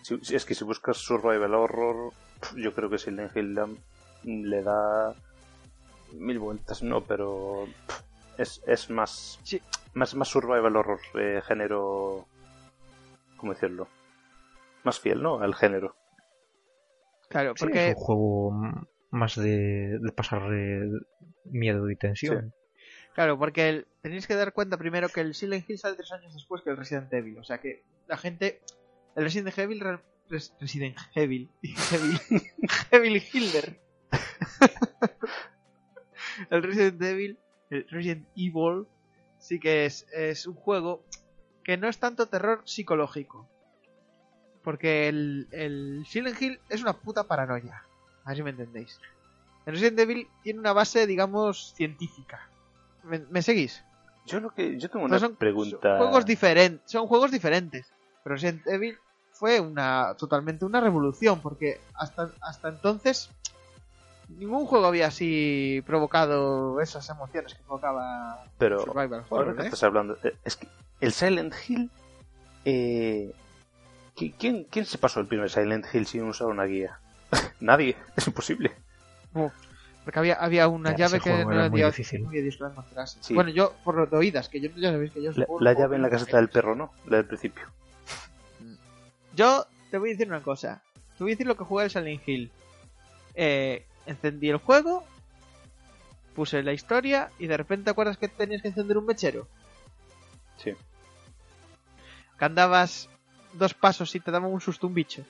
Si- es que si buscas Survival Horror, yo creo que Silent Hill le da mil vueltas, no, pero es, es más, Sí. más más Survival Horror, eh, género. ¿Cómo decirlo? Más fiel, ¿no? Al género. Claro, Sí, porque es un juego más de, de pasar eh, miedo y tensión. Claro, porque el- tenéis que dar cuenta primero que el Silent Hill sale tres años después que el Resident Evil. O sea que la gente. El Resident Evil. re- res- Resident Evil. Evil. Evil Hilder. el Resident Evil. El Resident Evil. Sí que es, es un juego que no es tanto terror psicológico. Porque el, el Silent Hill es una puta paranoia. A ver si me entendéis. El Resident Evil tiene una base, digamos, científica. ¿Me, me seguís? Yo lo que yo tengo una son pregunta. Juegos diferentes, son juegos diferentes. Pero Resident Evil fue una totalmente una revolución porque hasta hasta entonces ningún juego había así provocado esas emociones que provocaba Pero Survival ahora Horror, que ¿eh? estás hablando, eh, es que el Silent Hill, eh, ¿qui- ¿quién, ¿quién se pasó el primer Silent Hill sin usar una guía? Nadie, es imposible. Porque había, había una llave que no era muy difícil. muy difícil de encontrarse. Sí. Bueno, yo por lo de oídas, que yo ya sabéis que yo La, la llave en la caseta del perro, ¿no? La del principio. Yo te voy a decir una cosa. Te voy a decir lo que jugué el Silent Hill. Eh, encendí el juego, puse la historia y de repente te acuerdas que tenías que encender un mechero. Sí. Que andabas dos pasos y te daba un susto un bicho.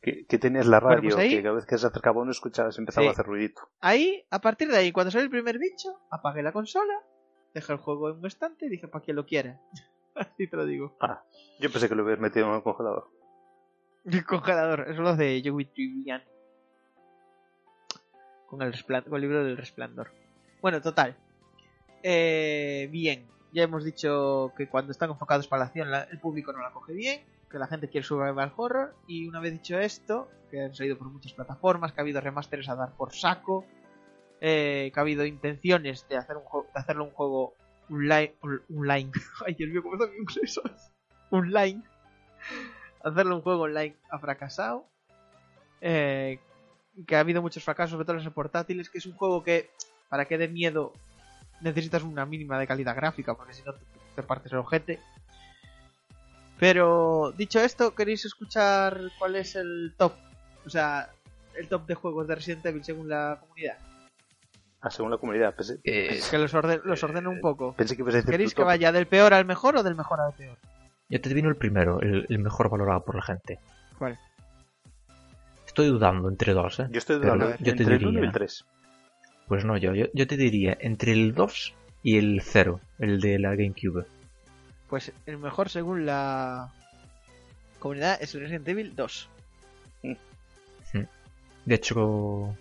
Que, que tenías la Bueno, radio, pues ahí- que cada vez que se acercaba uno escuchabas, empezaba Sí. a hacer ruidito. Ahí, a partir de ahí, cuando salió el primer bicho, apagué la consola, dejé el juego en un estante y dije para quien lo quiera. Así te lo digo. Ah, yo pensé que lo hubieras metido en el congelador. El congelador, eso es lo de Joey Trivian. Con el, con el libro del resplandor. Bueno, total. Eh, bien, ya hemos dicho que cuando están enfocados para la acción la- el público no la coge bien, que la gente quiere survival horror y una vez dicho esto, que han salido por muchas plataformas, que ha habido remasteres a dar por saco, eh, que ha habido intenciones de hacer un de hacerlo un juego online, online. Ay, Dios mío, ¿cómo son inglesos? Online. Hacerlo un juego online ha fracasado. Eh, que ha habido muchos fracasos, sobre todo en los portátiles, que es un juego que, para que dé miedo, necesitas una mínima de calidad gráfica, porque si no te, te partes el ojete. Pero, dicho esto, ¿queréis escuchar cuál es el top? O sea, el top de juegos de Resident Evil según la comunidad. Ah, según la comunidad. Pensé, Eh, Que los, orden, los ordeno un poco. pensé que ibas a decir ¿Queréis que vaya del peor al mejor o del mejor al peor? ya te adivino el primero, el, el mejor valorado por la gente. ¿Cuál? Estoy dudando entre dos, ¿eh? Yo estoy Pero dudando yo te entre el 1 y el 3. Pues no, yo, yo, yo te diría entre el 2 y el 0, el de la GameCube. Pues el mejor según la comunidad es el Resident Evil 2. De hecho,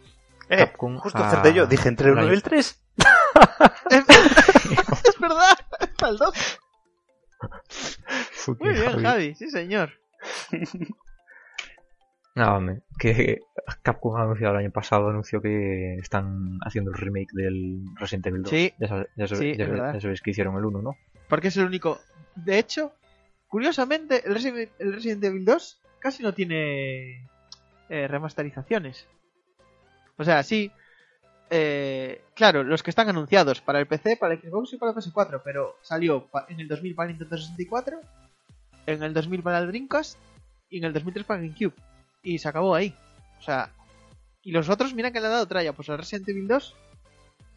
Eh, Capcom justo acerté yo. Dije entre el ha- 1 y el 3. es verdad, el 2. Muy bien, Javi. Javi, sí señor. No, hombre, que Capcom ha anunciado el año pasado, anunció que están haciendo el remake del Resident Evil 2. Sí. Ya, sabes- ya, sabes- Sí, ya sabes- ya que hicieron el 1, ¿no? Porque es el único. De hecho, curiosamente, el Resident, el Resident Evil 2 casi no tiene eh, remasterizaciones. O sea, sí. eh, claro, los que están anunciados para el PC, para el Xbox y para el PS4, pero salió en el 2000 para el Nintendo 64, en el 2000 para el Dreamcast y en el 2003 para el GameCube. Y se acabó ahí. O sea, y los otros, mira que le han dado tralla, pues al Resident Evil 2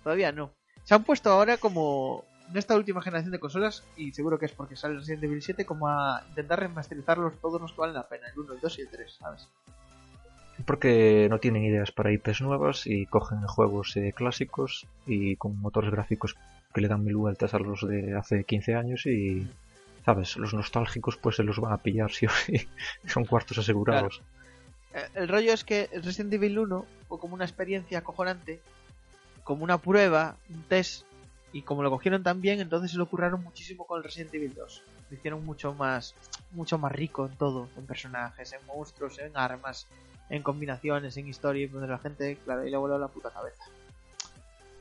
todavía no. Se han puesto ahora como en esta última generación de consolas, y seguro que es porque sale el Resident Evil 7, como a intentar remasterizarlos todos los que valen la pena, el 1, el 2 y el 3, ¿sabes? Porque no tienen ideas para IPs nuevas y cogen juegos eh, clásicos y con motores gráficos que le dan mil vueltas a los de hace 15 años y, ¿sabes? Los nostálgicos pues se los van a pillar sí o sí. Son cuartos asegurados. Eh, El rollo es que Resident Evil 1 fue como una experiencia acojonante, como una prueba, un test, y como lo cogieron tan bien, entonces se lo curraron muchísimo con Resident Evil 2. Lo hicieron mucho más, mucho más rico en todo, en personajes, en monstruos, en armas, en combinaciones, en historia, y donde la gente, claro, y le voló la puta cabeza.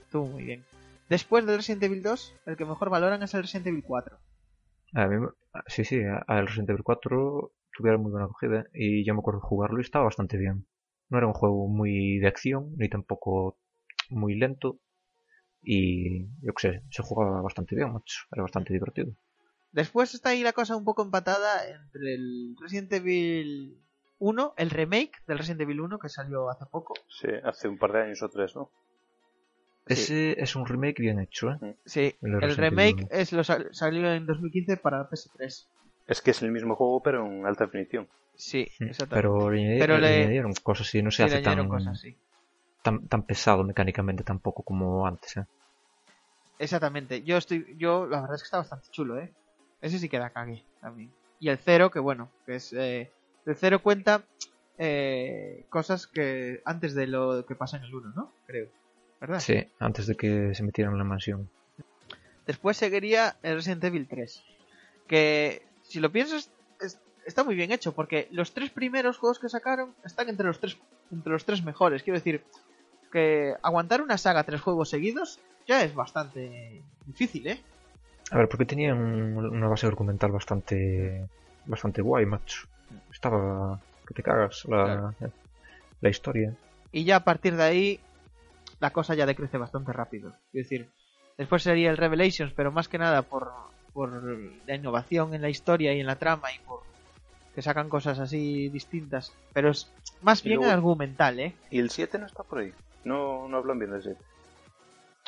Estuvo muy bien. Después del Resident Evil 2, el que mejor valoran es el Resident Evil 4. A mí me- sí, sí, al Resident Evil 4 tuvieron muy buena acogida y yo me acuerdo de jugarlo y estaba bastante bien. No era un juego muy de acción, ni tampoco muy lento. Y yo qué sé, se jugaba bastante bien, macho. Era bastante divertido. Después está ahí la cosa un poco empatada entre el Resident Evil 1, el remake del Resident Evil 1 que salió hace poco. Sí, hace un par de años o tres, ¿no? Ese es un remake bien hecho, ¿eh? Sí, El remake 1. es lo sal- salió en 2015 para PS3. Es que es el mismo juego, pero en alta definición. Sí, Mm, exactamente. Pero le, Pero le le- añadieron cosas y no se hace tan, cosas, sí. tan, tan pesado mecánicamente tampoco como antes, ¿eh? Exactamente. Yo estoy, yo la verdad es que está bastante chulo, ¿eh? Ese sí que da cague también. Y el cero, que bueno, que es eh, el cero cuenta eh, cosas que antes de lo que pasa en el 1, ¿no? Creo. ¿Verdad? Sí, antes de que se metieran en la mansión. Después seguiría el Resident Evil 3. Que, si lo piensas, es- está muy bien hecho. Porque los tres primeros juegos que sacaron están entre los tres, entre los tres mejores. Quiero decir, que aguantar una saga tres juegos seguidos ya es bastante difícil, ¿eh? A ver, porque tenían un- una base argumental bastante bastante guay, macho. Estaba que te cagas la, la historia. Y ya a partir de ahí, la cosa ya decrece bastante rápido. Es decir, después sería el Revelations, pero más que nada por, por la innovación en la historia y en la trama y por que sacan cosas así distintas. Pero es más Y bien luego- argumental, ¿eh? Y el 7 no está por ahí. No, no hablan bien del 7.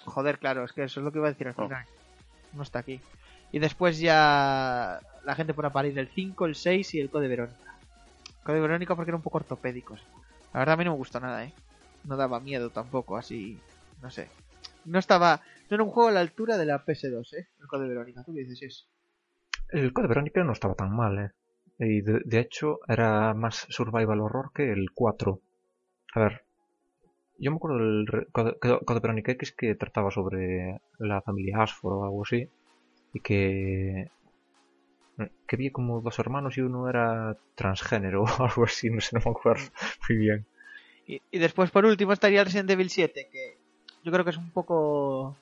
Joder, claro, es que eso es lo que iba a decir al Oh. final. No está aquí. Y después ya la gente a parir el 5, el 6 y el Code Verónica. Code Verónica porque era un poco ortopédicos. La verdad a mí no me gustó nada, ¿eh? No daba miedo tampoco, así... No sé. No estaba. No era un juego a la altura de la PS2, ¿eh? El Code Verónica. ¿Tú qué dices eso? El Code Verónica no estaba tan mal, ¿eh? Y de, hecho era más survival horror que el 4. A ver, yo me acuerdo del Code Verónica X que trataba sobre la familia Ashford o algo así. Y que... Que había como dos hermanos y uno era transgénero o algo así, no sé, no me acuerdo muy bien. Y, y después, por último, estaría el Resident Evil 7, que yo creo que es un poco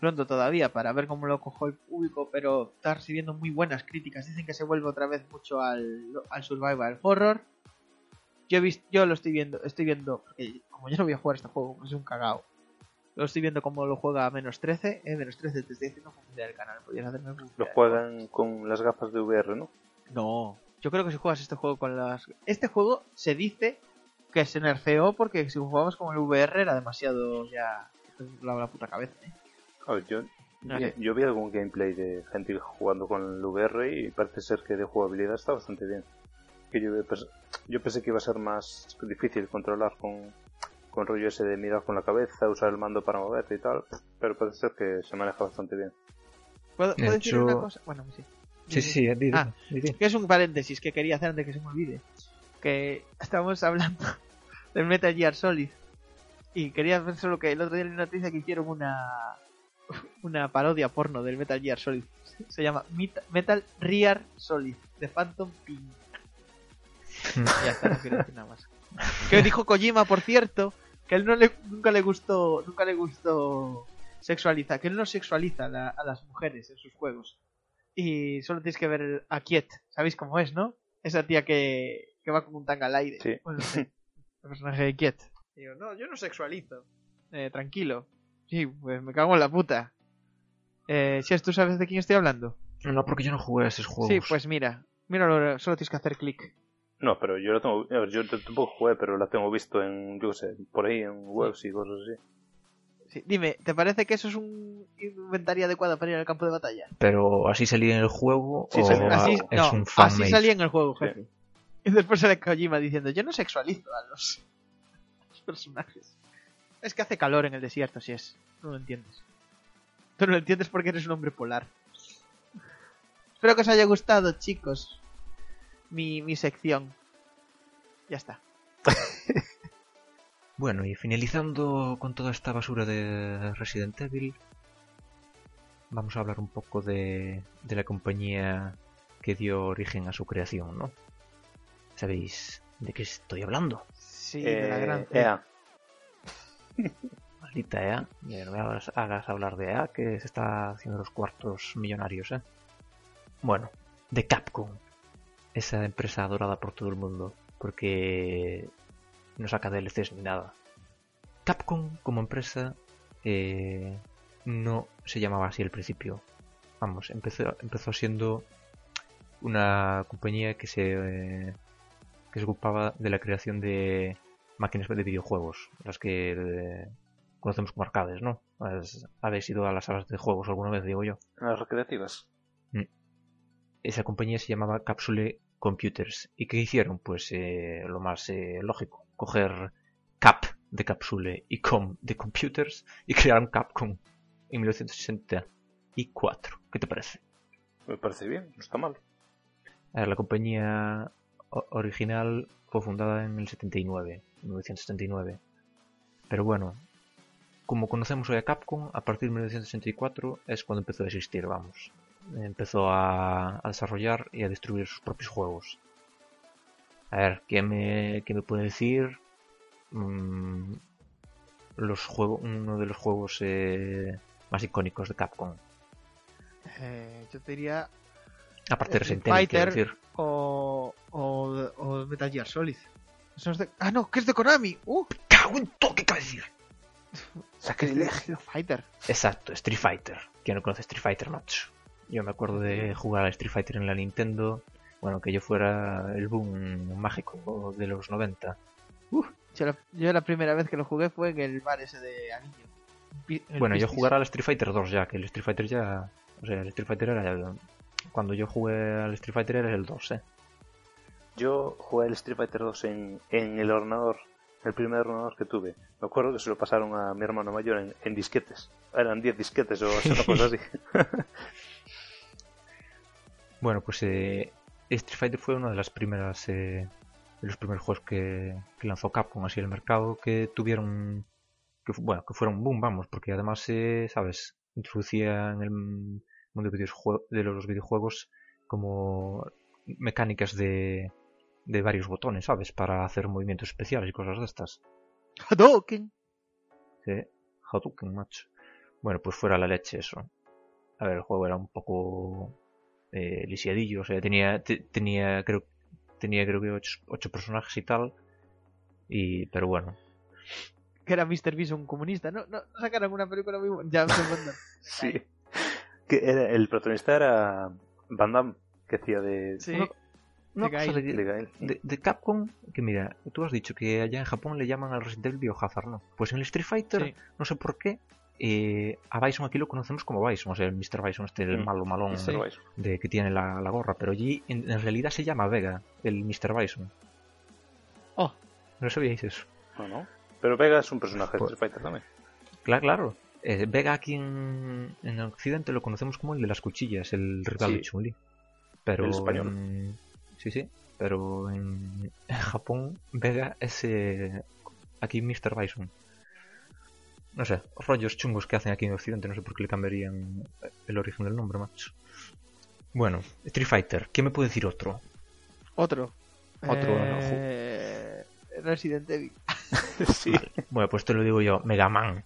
pronto todavía para ver cómo lo cojo el público, pero está recibiendo muy buenas críticas. Dicen que se vuelve otra vez mucho al, al survival horror. Yo he visto, yo lo estoy viendo, estoy viendo, porque como yo no voy a jugar este juego, es un cagao. Lo estoy viendo como lo juega a menos 13, eh, menos 13 te estoy haciendo publicidad del canal, podrías hacerme Lo juegan con las gafas de VR, ¿no? No, yo creo que si juegas este juego con las... Este juego se dice que se nerfeó porque si jugabas con el VR era demasiado ya... La, la puta cabeza, ¿eh? A ver, yo, No sé. yo vi algún gameplay de gente jugando con el VR y parece ser que de jugabilidad está bastante bien. Que yo, yo pensé que iba a ser más difícil controlar con, con rollo ese de mirar con la cabeza, usar el mando para moverte y tal, pero parece ser que se maneja bastante bien. ¿Puedo, De puedo decir hecho- una cosa? Bueno, sí. Sí, sí, sí, Ah. Que es un paréntesis que quería hacer antes de que se me olvide. Que estábamos hablando del Metal Gear Solid. Y quería ver solo que el otro día en la noticia que hicieron una una parodia porno del Metal Gear Solid. Se llama Metal Gear Solid, de Phantom Pink. ya está, no quiero decir nada más. Que dijo Kojima, por cierto, que él no le, nunca le gustó, nunca le gustó sexualizar, que él no sexualiza la- a las mujeres en sus juegos. Y solo tienes que ver a Kiet, ¿sabéis cómo es, no? Esa tía que, que va con un tanga al aire. Sí. Bueno, el personaje de Kiet. Digo, no, yo no sexualizo. Eh, tranquilo. Sí, pues me cago en la puta. Eh, si tú sabes de quién estoy hablando. No, porque yo no jugué a esos juegos. Sí, pues mira. Míralo, solo tienes que hacer clic. No, pero yo lo tengo, a ver, yo tampoco jugué, pero la tengo visto en, yo qué sé, por ahí en webs y cosas así. Sí, dime, ¿te parece que eso es un inventario adecuado para ir al campo de batalla? Pero así salía en el juego Sí, o salía en el Así, es no, un así fanmade. salía en el juego, Sí. jefe. Y después sale Kojima diciendo, yo no sexualizo a los, los personajes. Es que hace calor en el desierto, si es. No lo entiendes. Tú no lo entiendes porque eres un hombre polar. Espero que os haya gustado, chicos. Mi, mi sección. Ya está. Bueno, y finalizando con toda esta basura de Resident Evil, vamos a hablar un poco de, de la compañía que dio origen a su creación, ¿no? ¿Sabéis de qué estoy hablando? Sí, de la Eh, gran C. EA. Maldita EA. No me hagas, hagas hablar de EA, que se está haciendo los cuartos millonarios, ¿eh? Bueno, de Capcom. Esa empresa adorada por todo el mundo. Porque no saca DLCs ni nada. Capcom como empresa eh, no se llamaba así al principio. Vamos, empezó, empezó siendo una compañía que se eh, que se ocupaba de la creación de máquinas de videojuegos, las que eh, conocemos como arcades, ¿no? Habéis ido a las salas de juegos alguna vez, digo yo. Las recreativas. Esa compañía se llamaba Capsule Computers. ¿Y qué hicieron? Pues eh, lo más eh, lógico, coger Cap de Capsule y Com de Computers y crearon Capcom en 1964. ¿Qué te parece? Me parece bien, no está mal. A ver, la compañía original fue fundada en el 79, 1979. Pero bueno, como conocemos hoy a Capcom, a partir de 1984 es cuando empezó a existir, vamos. Empezó a, a desarrollar y a distribuir sus propios juegos. A ver, ¿qué me, qué me puede decir? Mm, los juegos, uno de los juegos eh, más icónicos de Capcom. Eh, yo te diría Aparte de quiero Fighter. decir. o, o, o Metal Gear Solid. Eso es de... Ah, no, que es de Konami. Uh, ¡Cago en todo! ¿Qué acaba de decir? Street Fighter. Exacto, Street Fighter. ¿Quién no conoce Street Fighter, macho? Yo me acuerdo de jugar a Street Fighter en la Nintendo. Bueno, que yo fuera el boom mágico de los 90. Yo la, yo la primera vez que lo jugué fue en el bar ese de Anillo. Pi- Bueno, yo jugar al Street Fighter 2 ya, que el Street Fighter ya... O sea, el Street Fighter era... el- Cuando yo jugué al Street Fighter era el 2, ¿eh? Yo jugué el Street Fighter 2 en, en el ordenador el primer ordenador que tuve. Me acuerdo que se lo pasaron a mi hermano mayor en, en disquetes. Eran 10 disquetes o una cosa así. Bueno, pues eh, Street Fighter fue una de las primeras eh, de los primeros juegos que, que lanzó Capcom así al mercado que tuvieron que bueno que fueron boom vamos porque además eh, sabes introducía en el mundo de los videojuegos como mecánicas de de varios botones sabes para hacer movimientos especiales y cosas de estas Hadouken. Sí, Hadouken, macho. Bueno, pues fuera la leche eso. A ver, el juego era un poco eh, lisiadillo, o sea, tenía, te- tenía, creo, tenía creo que ocho, ocho personajes y tal. Y, pero bueno, Que era Mr. Beast un comunista. No, no, no sacaron una película muy buena. Ya sí. Que era, el protagonista era Van Damme, que hacía de, Sí. Uno- una De de, de Gael. de- de Capcom, que mira, tú has dicho que allá en Japón le llaman al Resident Evil Biohazard, ¿no? Pues en el Street Fighter, Sí. no sé por qué, eh, a Bison aquí lo conocemos como Bison, o sea, el Mr. Bison, este, el Mm. malo malón Sí. De que tiene la, la gorra, pero allí en, en realidad se llama Vega, el Mr. Bison. Oh. ¿No sabíais eso? No, no. Pero Vega es un personaje de Pues- Street Fighter también. Claro, claro. Eh, Vega aquí en, en Occidente lo conocemos como el de las cuchillas, el rival Sí. de Chun-Li. Pero El español. en- Sí, sí. Pero en, en Japón, Vega es eh, aquí Mr. Bison. No sé, rollos chungos que hacen aquí en Occidente, no sé por qué le cambiarían el origen del nombre, macho. Bueno, Street Fighter, ¿qué me puede decir otro? Otro. Otro, Eh, Resident Evil. sí. Bueno, pues te lo digo yo, Mega Man.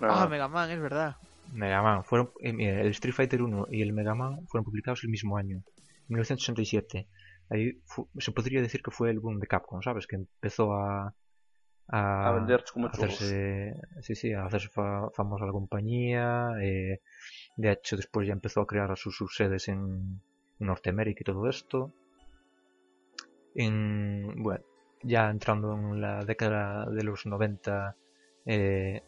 No, Ah, Mega Man, es verdad. Mega Man. Fueron, eh, mira, el Street Fighter 1 y el Mega Man fueron publicados el mismo año, 1967. Ahí fu- se podría decir que fue el boom de Capcom, ¿sabes? Que empezó a, a, a vender como a churros. hacerse, sí, sí, a hacerse fa- famosa la compañía. eh, de hecho, después ya empezó a crear sus subsedes en Norteamérica y todo esto. En, bueno, ya entrando en la década de los 90, eh,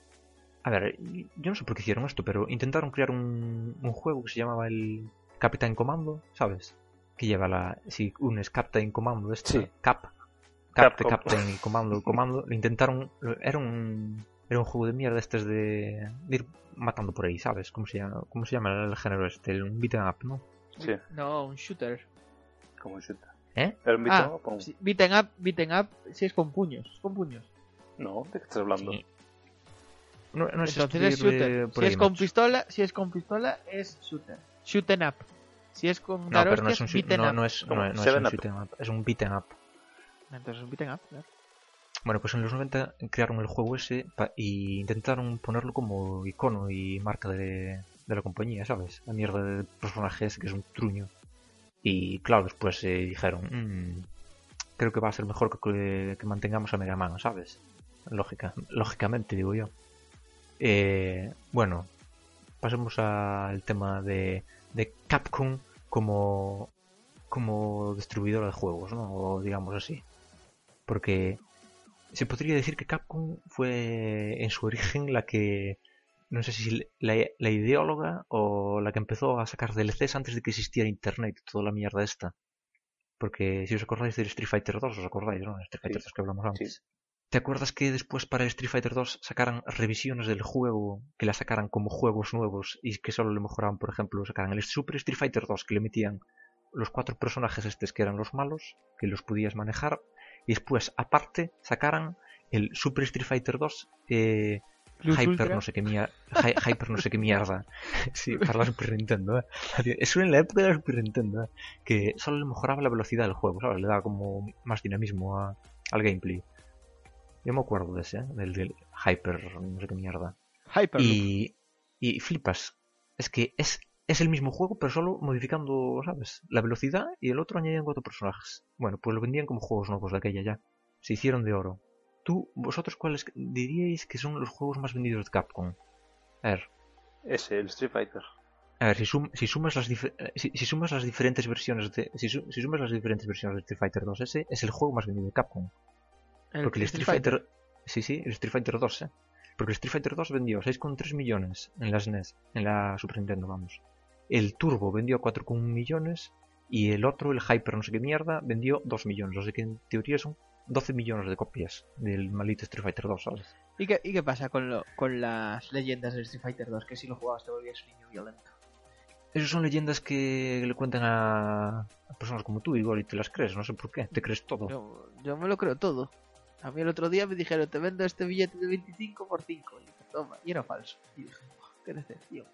a ver, yo no sé por qué hicieron esto, pero intentaron crear un, un juego que se llamaba el Captain Commando, ¿sabes? Que lleva la. Si unes Captain Commando, este, Sí. Cap, Cap de Capcom. Captain y Comando, Comando, lo intentaron. Era un. Era un juego de mierda estos de, de ir matando por ahí, ¿sabes? ¿Cómo se llama, cómo se llama el género este? Un beat'em up, ¿no? Sí, No, un shooter. como un shooter. ¿Eh? Era un Ah, beat'em up o un- sí, beaten up, beaten up, si es con puños. Es con puños. No, ¿de qué estás hablando? Sí. No, no es Entonces es shooter. por Si ahí, es con macho. pistola, si es con pistola, es shooter. Shooten up. Si es con No, pero no es un, shoot- beaten no, no es, no, no es un Up. shoot'em up, es un beat'em up. Entonces es un beaten up, claro. Bueno, pues en los 90 crearon el juego ese y intentaron ponerlo como icono y marca de, de la compañía, ¿sabes? La mierda de personaje ese que es un truño. Y claro, después eh, dijeron, "Mm, creo que va a ser mejor que mantengamos a Mega Man, ¿sabes? Lógica, lógicamente, digo yo. Eh, bueno, pasemos al tema de, de Capcom como, como distribuidora de juegos, ¿no? O digamos así. Porque se podría decir que Capcom fue en su origen la que, no sé si la, la ideóloga o la que empezó a sacar DLCs antes de que existiera Internet y toda la mierda esta. Porque si os acordáis del Street Fighter 2, os acordáis, ¿no? El Street Fighter Sí. 2 que hablamos antes. Sí. ¿Te acuerdas que después para el Street Fighter 2 sacaran revisiones del juego, que la sacaran como juegos nuevos y que solo le mejoraban, por ejemplo, sacaran el Super Street Fighter 2, que le metían los cuatro personajes estos que eran los malos, que los podías manejar, y después, aparte, sacaran el Super Street Fighter 2 eh, Hyper Ultra. no sé qué mierda. Hyper no sé qué mierda. Sí, para la Super Nintendo, ¿eh? Eso en la época de la Super Nintendo, ¿eh? Que solo le mejoraba la velocidad del juego, ¿sabes? Le daba como más dinamismo a- al gameplay. Yo me acuerdo de ese, ¿eh? Del, del Hyper no sé qué mierda. Hyperloop. Y, y flipas. Es que es, es el mismo juego, pero solo modificando, ¿sabes? La velocidad y el otro añadían cuatro personajes. Bueno, pues lo vendían como juegos nuevos de aquella ya. Se hicieron de oro. ¿Tú, vosotros cuáles diríais que son los juegos más vendidos de Capcom? A ver, Ese, el Street Fighter. a ver si, sum- si sumas las dif- eh, si, si sumas las diferentes versiones de si, su- si sumas las diferentes versiones de Street Fighter 2 ese es el juego más vendido de Capcom. Porque el Street Fighter... Sí, sí, el Street Fighter 2, ¿eh? Porque el Street Fighter 2 vendió 6,3 millones en la SNES, en la Super Nintendo, vamos. El Turbo vendió 4,1 millones Y el otro, el Hyper no sé qué mierda, vendió 2 millones. Sea que en teoría son 12 millones de copias del maldito Street Fighter 2, ¿sabes? ¿Y qué, y qué pasa con, lo, con las leyendas del Street Fighter 2? Que si lo jugabas te volvías un niño violento. Esas son leyendas que le cuentan a, a personas como tú, igual, y te las crees, no sé por qué, te crees todo. Yo, yo me lo creo todo. A mí el otro día me dijeron, te vendo este billete de 25 por 5. Y dije, toma, y era falso. Y dije, "Buah, qué decepción.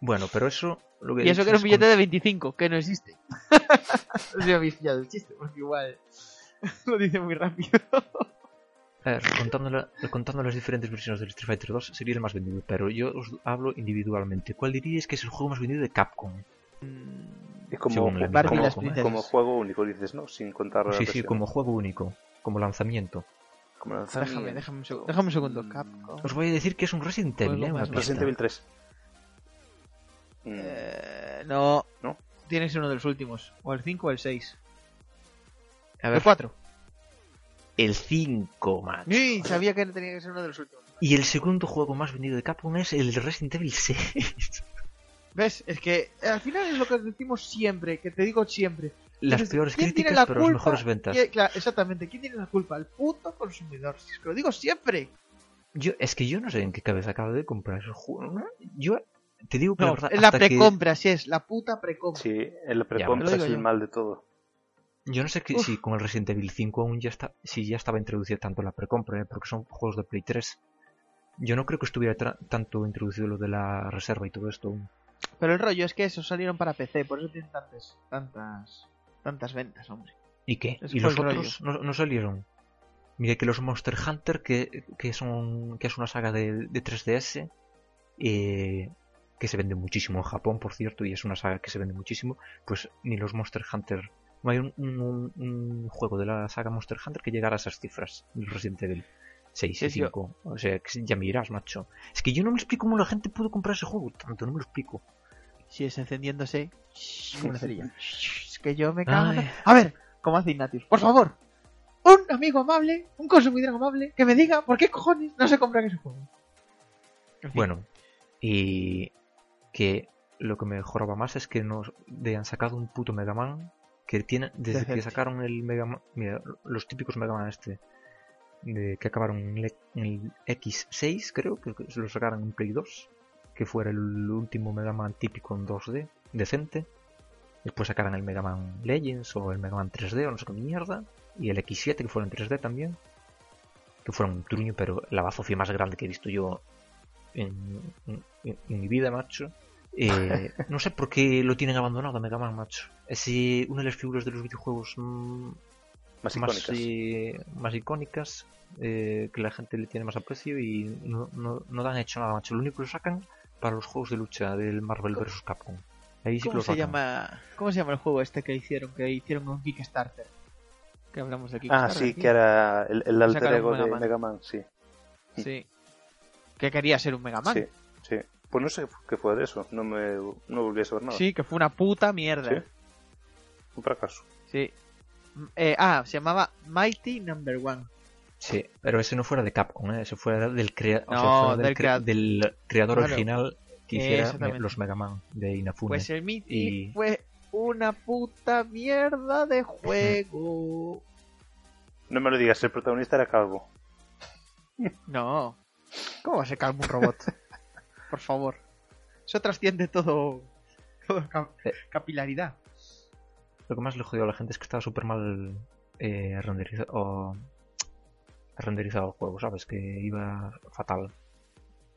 Bueno, pero eso... Lo que Y eso que era un billete de 25, que no existe. no sé si habéis pillado el chiste, porque igual lo dice muy rápido. a ver, contando, la- contando las diferentes versiones del Street Fighter 2 sería el más vendido, pero yo os hablo individualmente. ¿Cuál diríais que es el juego más vendido de Capcom? Como, Barbie y como- las como- princesas. como juego único, dices, ¿no? Sin contar Sí, sí, como juego único, como lanzamiento. Como lanzamiento. Déjame, déjame un segundo. Déjame un segundo, Capcom. Os voy a decir que es un Resident Evil, ¿eh? Resident Evil 3. Mm, Eh, no. ¿No? Tiene que ser uno de los últimos. O el 5 o el 6. A El ver, 4. el 5, macho. Sí, sabía que tenía que ser uno de los últimos. Y el segundo juego más vendido de Capcom es el Resident Evil 6. ¿Ves? Es que eh, al final es lo que decimos siempre, que te digo siempre. Las Entonces, peores ¿quién tiene críticas, la pero las mejores ventas. ¿Quién- claro, exactamente. ¿Quién tiene la culpa? El puto consumidor. Si es que lo digo siempre. Yo, es que yo no sé en qué cabeza acabo de comprar esos juegos. ¿no? Yo te digo que No, la verdad, es la hasta que- precompra, si es la puta precompra. Sí, el precompra es el yo. mal de todo. Yo no sé que, si con el Resident Evil 5 aún ya está, si ya estaba introducida tanto la precompra, ¿eh? porque son juegos de Play 3. Yo no creo que estuviera tanto introducido lo de la reserva y todo esto. aún. Pero el rollo es que esos salieron para PC, por eso tienen tantas, tantas, tantas ventas, hombre. ¿Y qué? ¿Y los otros no, no salieron? Mira que los Monster Hunter, que, que son que es una saga de, de 3DS, eh, que se vende muchísimo en Japón, por cierto, y es una saga que se vende muchísimo, pues ni los Monster Hunter... No hay un, un- un juego de la saga Monster Hunter que llegara a esas cifras, el Resident Evil 6 y Es yo. 5. O sea, que ya mirás, macho. Es que yo no me explico cómo la gente pudo comprar ese juego tanto, no me lo explico. Si es encendiéndose, como una cerilla. Es que yo me cago. Ay. A ver, como hace Ignatius, por favor. Un amigo amable, un consumidor amable, que me diga por qué cojones no se compran ese juego. En fin, Bueno, y que lo que me joraba más es que nos de han sacado un puto Mega Man que tiene desde que sacaron el Mega Man, mira, los típicos Mega Man este de que acabaron en el, en el X6, creo que se lo sacaron en Play 2, que fuera el último Mega Man típico en 2D, decente. Después sacaron el Mega Man Legends o el Mega Man 3D o no sé qué mierda. Y el X7 que fueron en 3D también. Que fueron un truño, pero la bazofia más grande que he visto yo en, en- en mi vida, macho. Eh, no sé por qué lo tienen abandonado a Mega Man, macho. Es eh, una de las figuras de los videojuegos mm, Más más, icónicas. eh, más icónicas eh, que la gente le tiene más aprecio y no, no, no dan hecho nada, macho. Lo único que lo sacan para los juegos de lucha del Marvel vs. Capcom. Ahí sí que ¿Cómo se llama? ¿Cómo se llama el juego este que hicieron? Que hicieron con Kickstarter. Que hablamos de Ah, Kickstarter. sí, aquí. que era el, el alter ego Mega de Man. Mega Man, sí. Sí. Que quería ser un Mega Man. Sí, sí. Pues no sé qué fue de eso. No me no volví a saber nada. Sí, que fue una puta mierda. Sí. Un fracaso. Sí. Eh, ah, se llamaba Mighty Number One. Sí, pero ese no fuera de Capcom, ¿eh? ese fuera del, crea- o sea, No, fuera del, del crea- crea- del creador Claro. original que hiciera los Mega Man de Inafune. Pues el Mighty Y- fue una puta mierda de juego. No me lo digas, el protagonista era calvo. No. ¿Cómo va a ser calvo un robot? Por favor. Eso trasciende todo. todo cap- Eh. capilaridad. Lo que más le jodió a la gente es que estaba súper mal eh, renderizado, o- renderizado el juego, ¿sabes? Que iba fatal.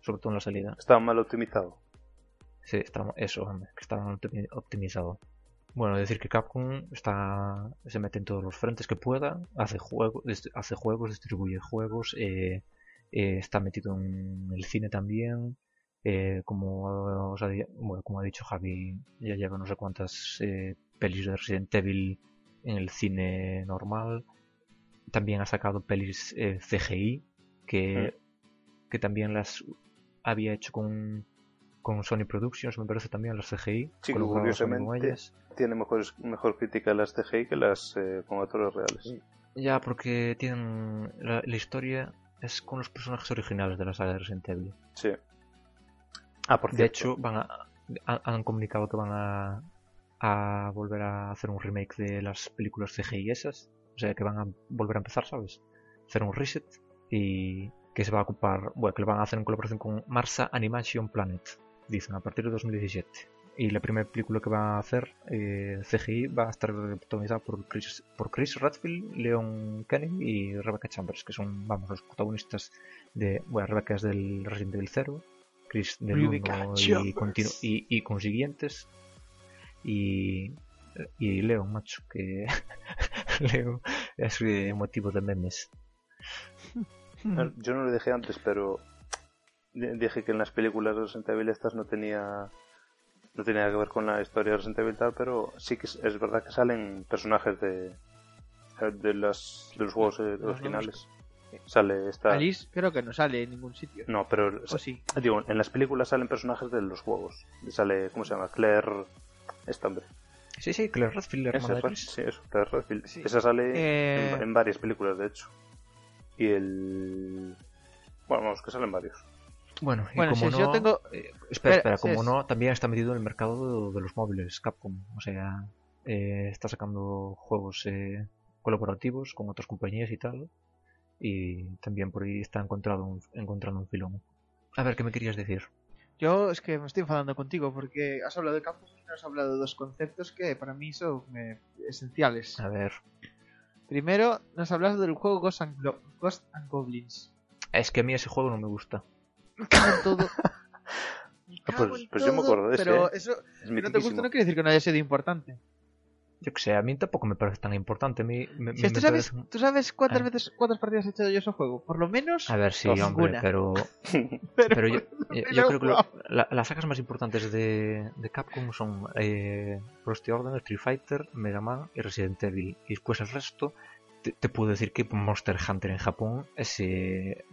Sobre todo en la salida. Estaba mal optimizado. Sí, estaba, eso, hombre, que estaba mal optimi- optimizado. Bueno, decir que Capcom está se mete en todos los frentes que pueda, hace, juego, hace juegos, distribuye juegos, eh, eh, está metido en el cine también. Eh, como, os ha, bueno, como ha dicho Javi, ya lleva no sé cuántas eh, pelis de Resident Evil en el cine normal. También ha sacado pelis eh, CGI que, que también las había hecho con, con Sony Productions, me parece también las CGI. Sí, curiosamente tiene mejores, mejor crítica las CGI que las eh, con actores reales. Ya, porque tienen la, la historia es con los personajes originales de la saga de Resident Evil. Sí. Ah, por De hecho, van a, han, han comunicado que van a, a volver a hacer un remake de las películas CGI esas. O sea, que van a volver a empezar, ¿sabes? Hacer un reset y que se va a ocupar, bueno, que lo van a hacer en colaboración con Marsa Animation Planet, dicen, a partir de 2017. Y la primera película que va a hacer, eh, CGI, va a estar protagonizada por Chris, por Chris Redfield, Leon Kennedy y Rebecca Chambers, que son, vamos, los protagonistas de, bueno, Rebecca es del Resident Evil 0, Chris 1 y, y, y consiguientes, y, y Leon, macho, que Leon es motivo de memes. Yo no lo dije antes, pero di- dije que en las películas de Resident Evil estas no tenía no tenía que ver con la historia de Resident Evil tal, pero sí que es, es verdad que salen personajes de de, las, de los juegos eh, Los originales. Sale esta Alice creo que no sale en ningún sitio. no, pero ¿O sí? digo, en las películas salen personajes de los juegos. Sale, ¿cómo se llama? Claire esta hombre. Sí, sí, Claire Redfield, Esa hermana de es Red- Chris. sí, eso, Claire Redfield. Sí. Esa sale Eh, en, en varias películas, de hecho. Y el bueno, vamos, que salen varios. Bueno, y Bueno, como si no... yo tengo... eh, espera, espera, Espera, como no, también está metido en el mercado de, de los móviles Capcom. O sea, eh, está sacando juegos eh, colaborativos con otras compañías y tal. Y también por ahí está encontrado un- encontrando un filón. A ver, ¿qué me querías decir? Yo es que me estoy enfadando contigo porque has hablado de Capcom y no has hablado de dos conceptos que para mí son eh, esenciales. A ver, Primero, nos hablas del juego Ghost and, Glo- Ghost and Goblins. es que a mí ese juego no me gusta. Me cago en todo. Me Ah, pues- en pues yo me acuerdo de ese, Pero ¿eh? eso Es no te gusta no quiere decir que no haya sido importante. Yo que sé, a mí tampoco me parece tan importante. A mí me, Si me ¿tú, sabes, parece- ¿Tú sabes cuántas Ah. veces cuántas partidas he echado yo a ese juego? Por lo menos. A ver, sí, hombre, pero Pero, Pero yo, yo- creo que lo- la- las sagas más importantes de, de Capcom son eh, Lost Order, Street Fighter, Mega Man y Resident Evil. Y después el resto, te, te puedo decir que Monster Hunter en Japón es eh,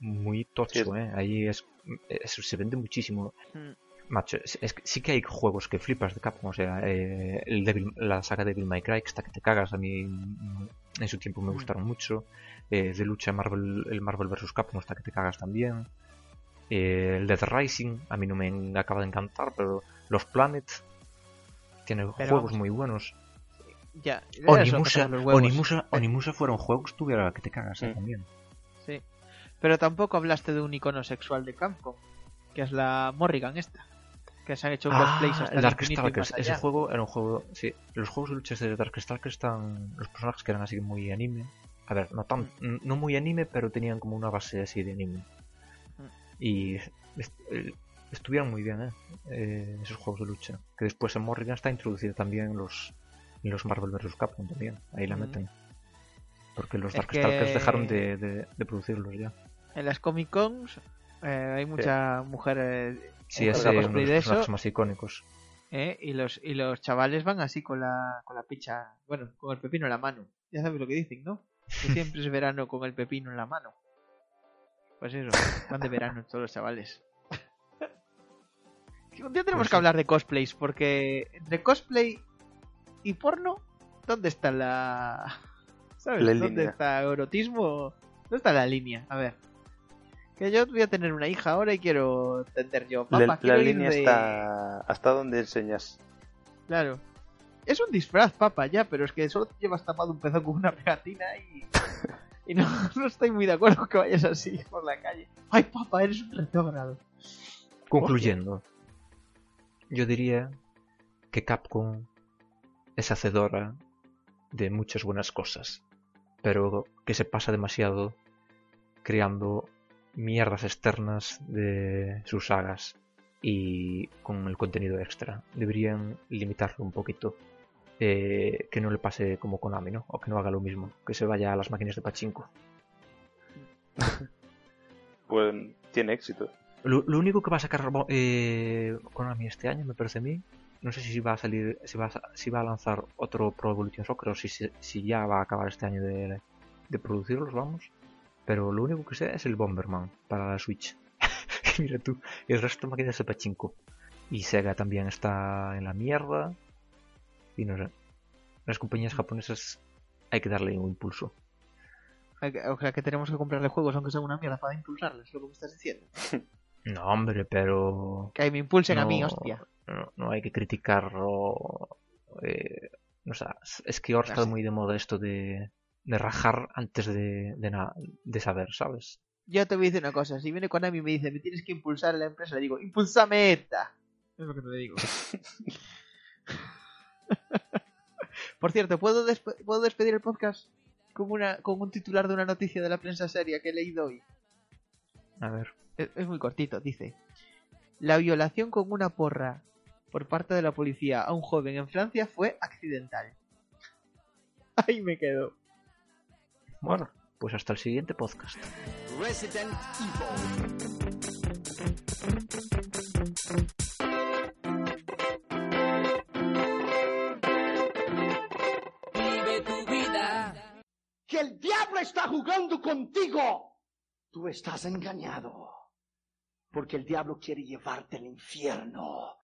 muy tocho, Sí, ¿eh? Ahí es, es- se vende muchísimo. Mm. Macho, es, es que sí que hay juegos que flipas de Capcom, o sea, eh, el Devil- la saga Devil May Cry, que está que te cagas, a mí mm, en su tiempo me Mm. gustaron mucho. Eh, de lucha Marvel, el Marvel vs. Capcom está que te cagas también. Eh, el Death Rising, a mí no me acaba de encantar, pero los Planet tienen Pero juegos vamos. muy buenos. Ya, Onimusa. Onimusa, Onimusa fueron juegos tuviera que te cagas eh, Mm. también. Sí. Pero tampoco hablaste de un icono sexual de Capcom, que es la Morrigan esta. Que se han hecho cosplays Ah, hasta el el Dark infinito y Stalkers. más Ese juego era un juego. Sí, los juegos de luchas de Dark Stalkers están. Los personajes que eran así muy anime. A ver, no tan, Mm. no muy anime, pero tenían como una base así de anime. Mm. Y est- eh, estuvieron muy bien, ¿eh? Eh, Esos juegos de lucha. Que después en Morrigan está introducido también en los, los Marvel vs. Capcom también. Ahí la Mm. meten. Porque los Darkstalkers que- dejaron de, de- de producirlos ya. En las Comic Cons eh, hay mucha mujer eh, Sí, es uno de los personajes más icónicos. eh, y los y los chavales van así con la con la picha, bueno, con el pepino en la mano. Ya sabes lo que dicen, ¿no? Que siempre es verano con el pepino en la mano. Pues eso, van de verano todos los chavales. Un día tenemos Pues que sí. hablar de cosplays, porque entre cosplay y porno, ¿dónde está la. ¿Sabes? La ¿Dónde línea. está erotismo? ¿Dónde está la línea? A ver. Que yo voy a tener una hija ahora y quiero entender yo. Papá, la, la ir línea de- está hasta donde enseñas. Claro. Es un disfraz, papá, ya, pero es que solo te llevas tapado un pezón con una pegatina y. Y no, no estoy muy de acuerdo que vayas así por la calle. Ay, papá, eres un retrógrado. Concluyendo, yo diría que Capcom es hacedora de muchas buenas cosas, pero que se pasa demasiado creando mierdas externas de sus sagas y con el contenido extra. Deberían limitarlo un poquito. eh, que no le pase como Konami, ¿no? O que no haga lo mismo, que se vaya a las máquinas de pachinko. Pues tiene éxito. Lo, lo único que va a sacar eh, Konami este año, me parece a mí, no sé si va a salir, si va a, si va a lanzar otro Pro Evolution Soccer o si, si ya va a acabar este año de, de producirlos, vamos. Pero lo único que sé es el Bomberman para la Switch. Mira tú, el resto máquinas de pachinko. Y Sega también está en la mierda. Y no sé. Las compañías japonesas hay que darle un impulso. O sea, que tenemos que comprarle juegos aunque sea una mierda para impulsarles, lo que me estás diciendo. No, hombre, pero Que me impulsen a mí, hostia. no, no hay que criticarlo. eh, o sea, es que ahora está muy de moda esto de, de rajar antes de, de, na- de saber, ¿sabes? Yo te voy a decir una cosa. Si viene Konami y me dice, me tienes que impulsar a la empresa, le digo, impulsame esta. Es lo que te digo. Por cierto, ¿puedo, despe- ¿puedo despedir el podcast con, una, con un titular de una noticia de la prensa seria que he leído hoy? A ver. Es, es muy cortito, dice. La violación con una porra por parte de la policía a un joven en Francia fue accidental. Ahí me quedo. Bueno, pues hasta el siguiente podcast. Resident Evil. Vive tu vida. que el diablo está jugando contigo. Tú estás engañado. Porque el diablo quiere llevarte al infierno.